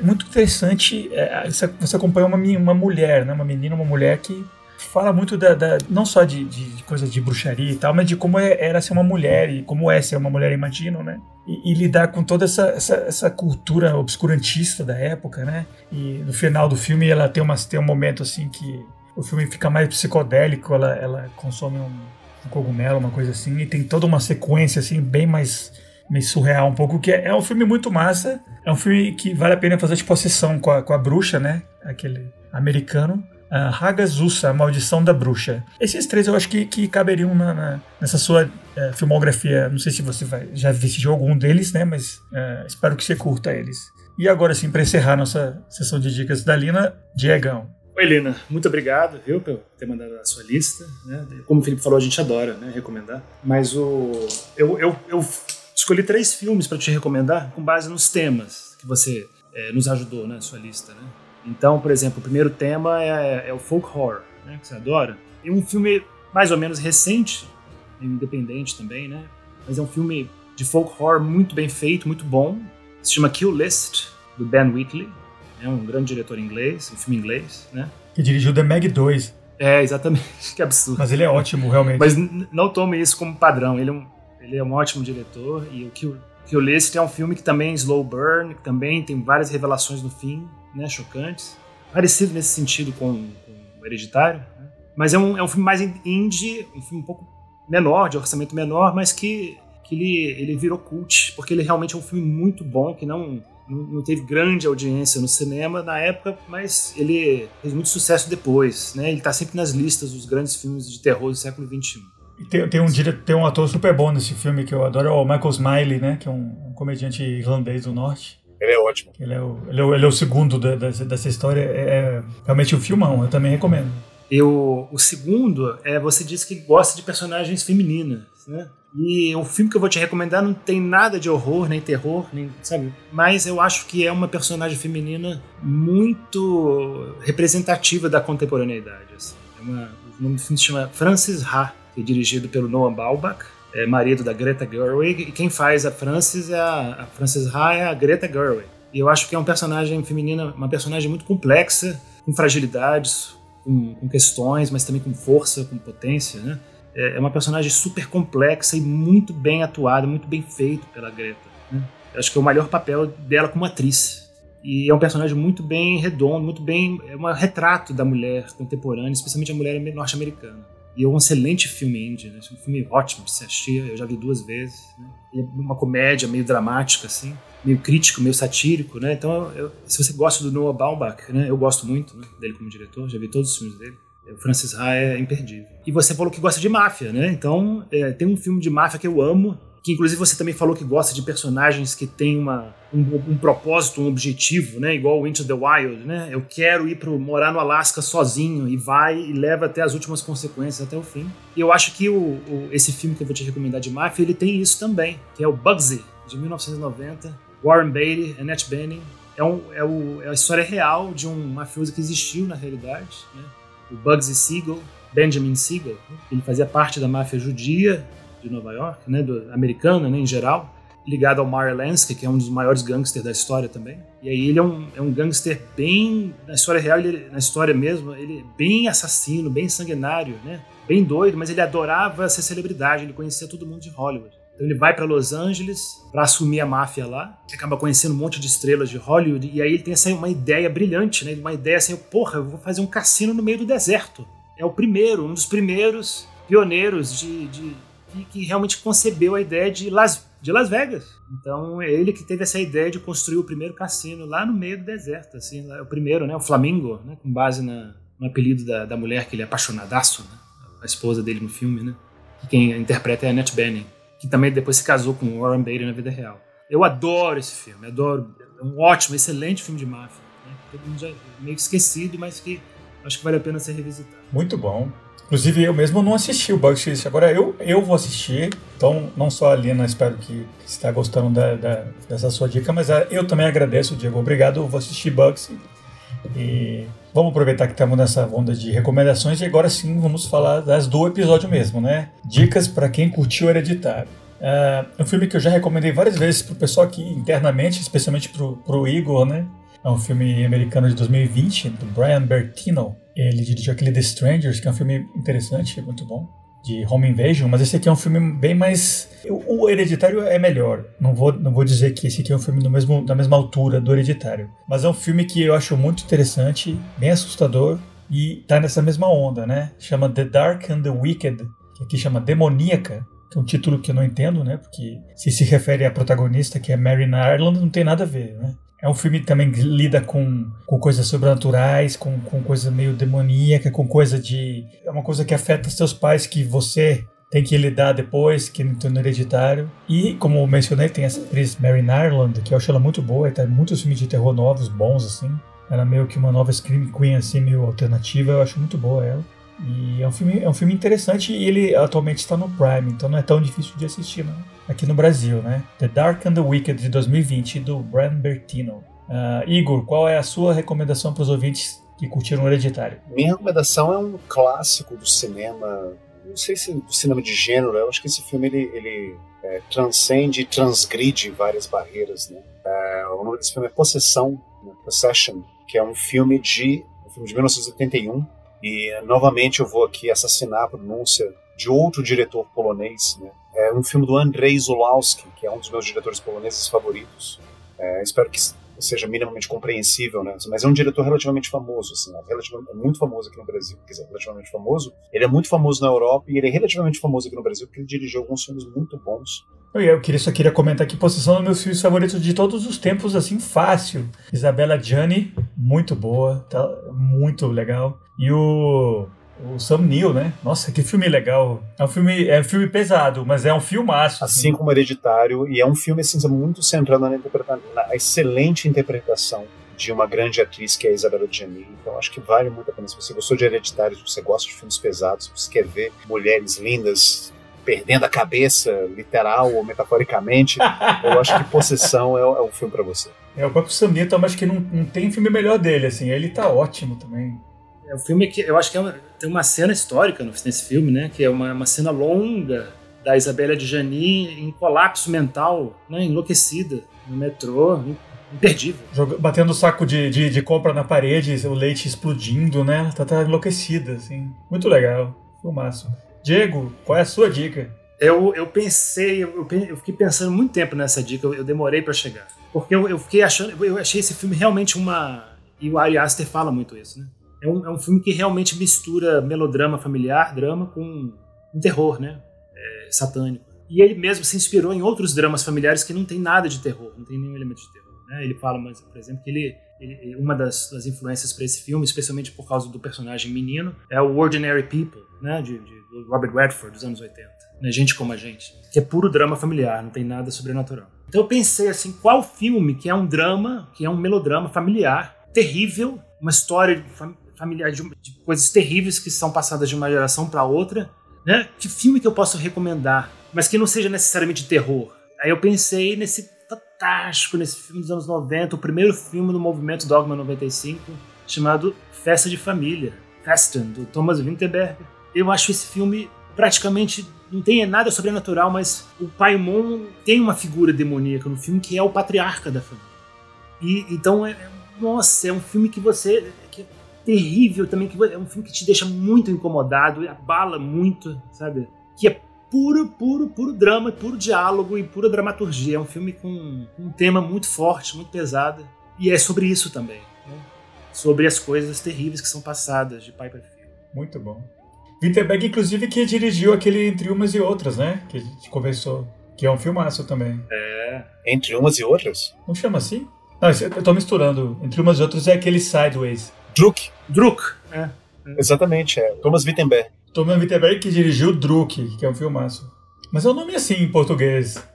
muito interessante. É, você acompanha uma, uma mulher, né? uma menina, uma mulher que fala muito da, da não só de, de, de coisas de bruxaria e tal, mas de como é, era ser uma mulher e como é ser uma mulher, imagino, né? E, e lidar com toda essa, essa, essa, cultura obscurantista da época, né? E no final do filme ela tem, umas, tem um momento assim que o filme fica mais psicodélico, ela, ela consome um, um cogumelo, uma coisa assim, e tem toda uma sequência assim bem mais meio surreal um pouco, que é, é, um filme muito massa. É um filme que vale a pena fazer tipo a sessão com a, com a bruxa, né? Aquele americano. Uh, Hagazusa, A Maldição da Bruxa. Esses três eu acho que, que caberiam na, na, nessa sua uh, filmografia. Não sei se você vai, já assistiu algum deles, né? Mas uh, espero que você curta eles. E agora sim, para encerrar nossa sessão de dicas da Lina, Diegão. Oi, Lina. Muito obrigado, viu, por ter mandado a sua lista. Né? Como o Felipe falou, a gente adora né, recomendar. Mas o eu, eu, eu escolhi três filmes para te recomendar com base nos temas que você é, nos ajudou na né, sua lista. Né? Então, por exemplo, o primeiro tema é, é o folk horror, né, que você adora. E um filme mais ou menos recente, independente também, né? Mas é um filme de folk horror muito bem feito, muito bom. Se chama Kill List, do Ben Wheatley é um grande diretor inglês, um filme inglês, né? Que dirigiu The Meg 2. É, exatamente, (laughs) que absurdo. Mas ele é ótimo, realmente. Mas não tome isso como padrão, ele é um, ele é um ótimo diretor e o o que List é um filme que também é slow burn, que também tem várias revelações no fim, né, chocantes. Parecido nesse sentido com, com o Hereditário, né? Mas é um, é um filme mais indie, um filme um pouco menor, de orçamento menor, mas que, que ele, ele virou cult, porque ele realmente é um filme muito bom, que não não teve grande audiência no cinema na época, mas ele fez muito sucesso depois, né? Ele está sempre nas listas dos grandes filmes de terror do século XXI. Tem, tem, um, tem um ator super bom nesse filme que eu adoro, é o Michael Smiley, né? Que é um, um comediante irlandês do norte. Ele é ótimo. Ele é o, ele é o, ele é o segundo da, da, dessa história. É, é realmente um filmão, eu também recomendo. E o, o segundo é você disse que gosta de personagens femininas, né? E o filme que eu vou te recomendar não tem nada de horror, nem terror, nem, sabe? Mas eu acho que é uma personagem feminina muito representativa da contemporaneidade. Assim. É uma, o nome do filme se chama Frances Ha, que é dirigido pelo Noah Baumbach, é marido da Greta Gerwig, e quem faz a Frances é a, a Frances Ha é a Greta Gerwig. E eu acho que é um personagem feminina, uma personagem muito complexa, com fragilidades, com, com questões, mas também com força, com potência, né? É, é uma personagem super complexa e muito bem atuada, muito bem feito pela Greta. Né? Acho que é o melhor papel dela como atriz. E é um personagem muito bem redondo, muito bem. É um retrato da mulher contemporânea, especialmente a mulher norte-americana. E é um excelente filme indie, né? É um filme ótimo de se assistir, eu já vi duas vezes. Né? É uma comédia meio dramática, assim, meio crítico, meio satírico, né? Então, eu, se você gosta do Noah Baumbach, né? Eu gosto muito né? dele como diretor, já vi todos os filmes dele. O Francis Ha é imperdível. E você falou que gosta de máfia, né? Então, é, tem um filme de máfia que eu amo, que inclusive você também falou que gosta de personagens que têm uma, um, um, propósito, um objetivo, né? Igual o Into the Wild, né? Eu quero ir pro, morar no Alasca sozinho e vai e leva até as últimas consequências, até o fim. E eu acho que o, o, esse filme que eu vou te recomendar de máfia, ele tem isso também, que é o Bugsy, de 1990. Warren Beatty, Annette Bening. É, um, é, o, é a história real de um mafioso que existiu na realidade, né? O Bugsy Siegel, Benjamin Siegel. Né? Ele fazia parte da máfia judia de Nova York, né, do, americana né, em geral, ligado ao Meyer Lansky, que é um dos maiores gangsters da história também. E aí ele é um, é um gangster bem, na história real, ele, na história mesmo, ele é bem assassino, bem sanguinário, né, bem doido, mas ele adorava ser celebridade, ele conhecia todo mundo de Hollywood. Então ele vai para Los Angeles para assumir a máfia lá, acaba conhecendo um monte de estrelas de Hollywood, e aí ele tem essa, uma ideia brilhante, né, uma ideia assim, porra, eu vou fazer um cassino no meio do deserto. É o primeiro, um dos primeiros pioneiros de, de que, realmente concebeu a ideia de Las, de Las Vegas. Então é ele que teve essa ideia de construir o primeiro cassino lá no meio do deserto, assim, lá, o primeiro, né, o Flamingo, né, com base na, no apelido da, da mulher que ele é apaixonadaço, né, a esposa dele no filme, né, que quem interpreta é a Annette Bening, que também depois se casou com Warren Beatty na vida real. Eu adoro esse filme, adoro, é um ótimo, excelente filme de máfia, né, todo mundo já meio esquecido, mas que acho que vale a pena ser revisitado. Muito bom. Inclusive, eu mesmo não assisti o Bug Chase. Agora eu, eu vou assistir. Então, não só a Lina, espero que está gostando da, da, dessa sua dica, mas ah, eu também agradeço, Diego. Obrigado. Eu vou assistir Bugs. E vamos aproveitar que estamos nessa onda de recomendações e agora sim vamos falar das do episódio mesmo, né? Dicas para quem curtiu Hereditário. Uh, é um filme que eu já recomendei várias vezes pro pessoal aqui internamente, especialmente pro, pro Igor, né? É um filme americano de 2020, do Brian Bertino. Ele dirigiu aquele The Strangers, que é um filme interessante, muito bom, de Home Invasion, mas esse aqui é um filme bem mais. O Hereditário é melhor. Não vou, não vou dizer que esse aqui é um filme no mesmo, da mesma altura do Hereditário. Mas é um filme que eu acho muito interessante, bem assustador e tá nessa mesma onda, né? Chama The Dark and the Wicked, que aqui chama Demoníaca, que é um título que eu não entendo, né? Porque se se refere à protagonista, que é Mary Ireland, não tem nada a ver, né? É um filme que também lida com, com coisas sobrenaturais, com, com coisa meio demoníaca, com coisa de. É uma coisa que afeta seus pais que você tem que lidar depois, que não no hereditário. E, como eu mencionei, tem essa atriz Mary Ireland, que eu acho ela muito boa, e tem muitos filmes de terror novos, bons, assim. Ela é meio que uma nova Scream Queen, assim, meio alternativa, eu acho muito boa ela. E é um filme, é um filme interessante e ele atualmente está no Prime, então não é tão difícil de assistir, aqui no Brasil, né? The Dark and the Wicked de 2020 do Brian Bertino. Uh, Igor, qual é a sua recomendação para os ouvintes que curtiram o Hereditário? Minha recomendação é um clássico do cinema, não sei se do cinema de gênero, eu acho que esse filme ele, ele é, transcende e transgride várias barreiras, né? É, o nome desse filme é Possessão, né? Possession, que é um filme de um filme de 1981 e novamente eu vou aqui assassinar a pronúncia de outro diretor polonês, né? É um filme do Andrzej Zulawski, que é um dos meus diretores poloneses favoritos. É, espero que seja minimamente compreensível, né? Mas é um diretor relativamente famoso, assim, né? relativamente, é muito famoso aqui no Brasil, quer dizer, relativamente famoso. Ele é muito famoso na Europa e ele é relativamente famoso aqui no Brasil porque ele dirigiu alguns filmes muito bons. Eu queria, só queria comentar aqui, posição dos meus filmes favoritos de todos os tempos, assim, fácil. Isabela Gianni, muito boa, tá muito legal. E o o Sam Neill, né? Nossa, que filme legal. É um filme, é um filme pesado, mas é um filmaço. Assim, assim como Hereditário, e é um filme assim, muito centrado na, na excelente interpretação de uma grande atriz que é a Isabela Gianni. Então acho que vale muito a pena. Se você gostou de Hereditário, se você gosta de filmes pesados, se você quer ver mulheres lindas perdendo a cabeça, literal ou metaforicamente, (laughs) eu acho que Possessão é, é um filme para você. É, o próprio Sam Neill, mas que não, não tem filme melhor dele, assim. Ele tá ótimo também. É um filme que eu acho que é uma, tem uma cena histórica nesse filme, né? Que é uma, uma cena longa da Isabela de Jani em colapso mental, né, enlouquecida no metrô, imperdível. Joga, batendo o saco de, de, de, compra na parede, o leite explodindo, né? Tá, tá enlouquecida, assim. Muito legal. Filmaço. Diego, qual é a sua dica? Eu, eu pensei, eu, eu fiquei pensando muito tempo nessa dica, eu, eu demorei para chegar. Porque eu, eu fiquei achando, eu achei esse filme realmente uma. E o Ari Aster fala muito isso, né? É um, é um filme que realmente mistura melodrama familiar, drama, com um terror, né? É, satânico. E ele mesmo se inspirou em outros dramas familiares que não tem nada de terror, não tem nenhum elemento de terror. Né? Ele fala, mas, por exemplo, que ele, ele uma das, das influências para esse filme, especialmente por causa do personagem menino, é o Ordinary People, né? de, de Robert Redford, dos anos 80. Né? Gente como a gente. Que é puro drama familiar, não tem nada sobrenatural. Então eu pensei assim, qual filme que é um drama, que é um melodrama familiar, terrível, uma história familiar de, de coisas terríveis que são passadas de uma geração para outra, né? Que filme que eu posso recomendar, mas que não seja necessariamente terror? Aí eu pensei nesse fantástico, nesse filme dos anos 90, o primeiro filme do movimento Dogma 95, chamado Festa de Família, Festen, do Thomas Winterberg. Eu acho esse filme praticamente não tem nada sobrenatural, mas o Pai Mon tem uma figura demoníaca no filme que é o patriarca da família. E então é, nossa, é um filme que você que terrível também, que é um filme que te deixa muito incomodado, abala muito, sabe? Que é puro, puro, puro drama, puro diálogo e pura dramaturgia. É um filme com um tema muito forte, muito pesado. E é sobre isso também. Né? Sobre as coisas terríveis que são passadas de pai para filho. Muito bom. Winterberg, inclusive, que dirigiu aquele Entre Umas e Outras, né? Que a gente conversou. Que é um filmaço também. É. Entre Umas e Outras? Não chama assim? Não, eu tô misturando. Entre Umas e Outras é aquele Sideways. Druk. Druk. É. é. Exatamente, é. Thomas Wittenberg. Thomas Wittenberg que dirigiu Druk, que é um filmaço. Mas é um nome assim em português.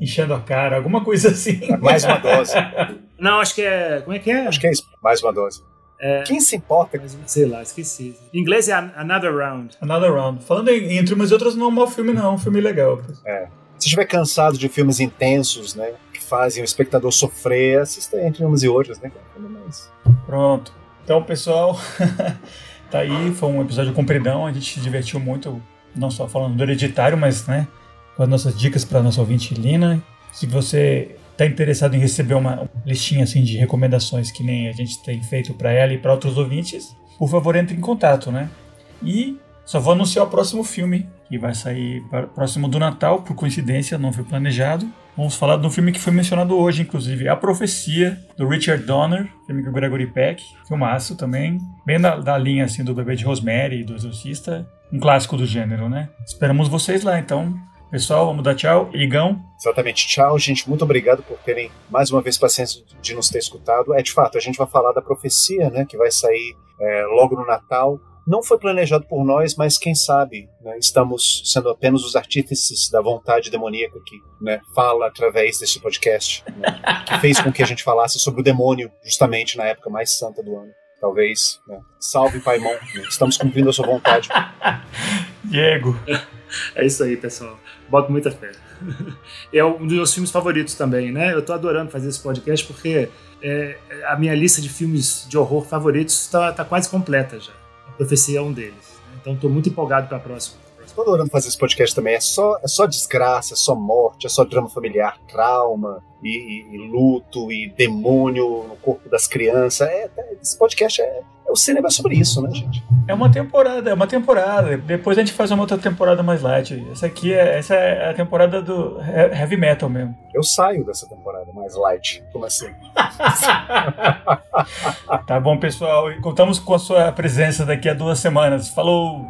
Enchendo a cara, alguma coisa assim. (laughs) Mais uma dose. Não, acho que é. Como é que é? Acho que é isso. Mais uma dose. É, Quem se importa? Sei lá, esqueci. Em inglês é Another Round. Another Round. Falando em, entre umas e outras, não é um mau filme, não. É um filme legal. É. Se estiver cansado de filmes intensos, né? Que fazem o espectador sofrer, assista entre umas e outras, né? Pronto. Então, pessoal, (laughs) tá aí. Foi um episódio compridão. A gente se divertiu muito, não só falando do hereditário, mas, né? Com as nossas dicas para nossa ouvinte Lina. Se você está interessado em receber uma listinha assim de recomendações que nem a gente tem feito para ela e para outros ouvintes, por favor entre em contato, né? E só vou anunciar o próximo filme que vai sair próximo do Natal, por coincidência, não foi planejado. Vamos falar um filme que foi mencionado hoje, inclusive, A Profecia, do Richard Donner, filme com o Gregory Peck, filmaço também, bem da, da linha assim do Bebê de Rosemary, do Exorcista, um clássico do gênero, né? Esperamos vocês lá, então. Pessoal, vamos dar tchau. Igão. Exatamente, tchau, gente. Muito obrigado por terem mais uma vez paciência de nos ter escutado. É de fato, a gente vai falar da profecia, né, que vai sair é, logo no Natal. Não foi planejado por nós, mas quem sabe né, estamos sendo apenas os artífices da vontade demoníaca que né, fala através desse podcast, né, que fez com que a gente falasse sobre o demônio justamente na época mais santa do ano. Talvez. Né, salve, Paimon. Estamos cumprindo a sua vontade. (laughs) Diego. É isso aí, pessoal. Boto muita fé. É um dos meus filmes favoritos também, né? Eu tô adorando fazer esse podcast porque é, a minha lista de filmes de horror favoritos está tá quase completa já. Profecia é um deles. Né? Então estou muito empolgado para a próxima. Estou adorando fazer esse podcast também. É só, é só desgraça, é só morte, é só drama familiar, trauma e, e, e luto e demônio no corpo das crianças. É, esse podcast é, é o cinema sobre isso, né, gente? É uma temporada, é uma temporada. Depois a gente faz uma outra temporada mais light. Essa aqui é, essa é a temporada do heavy metal mesmo. Eu saio dessa temporada mais light. Como assim? (laughs) tá bom, pessoal. Contamos com a sua presença daqui a duas semanas. Falou!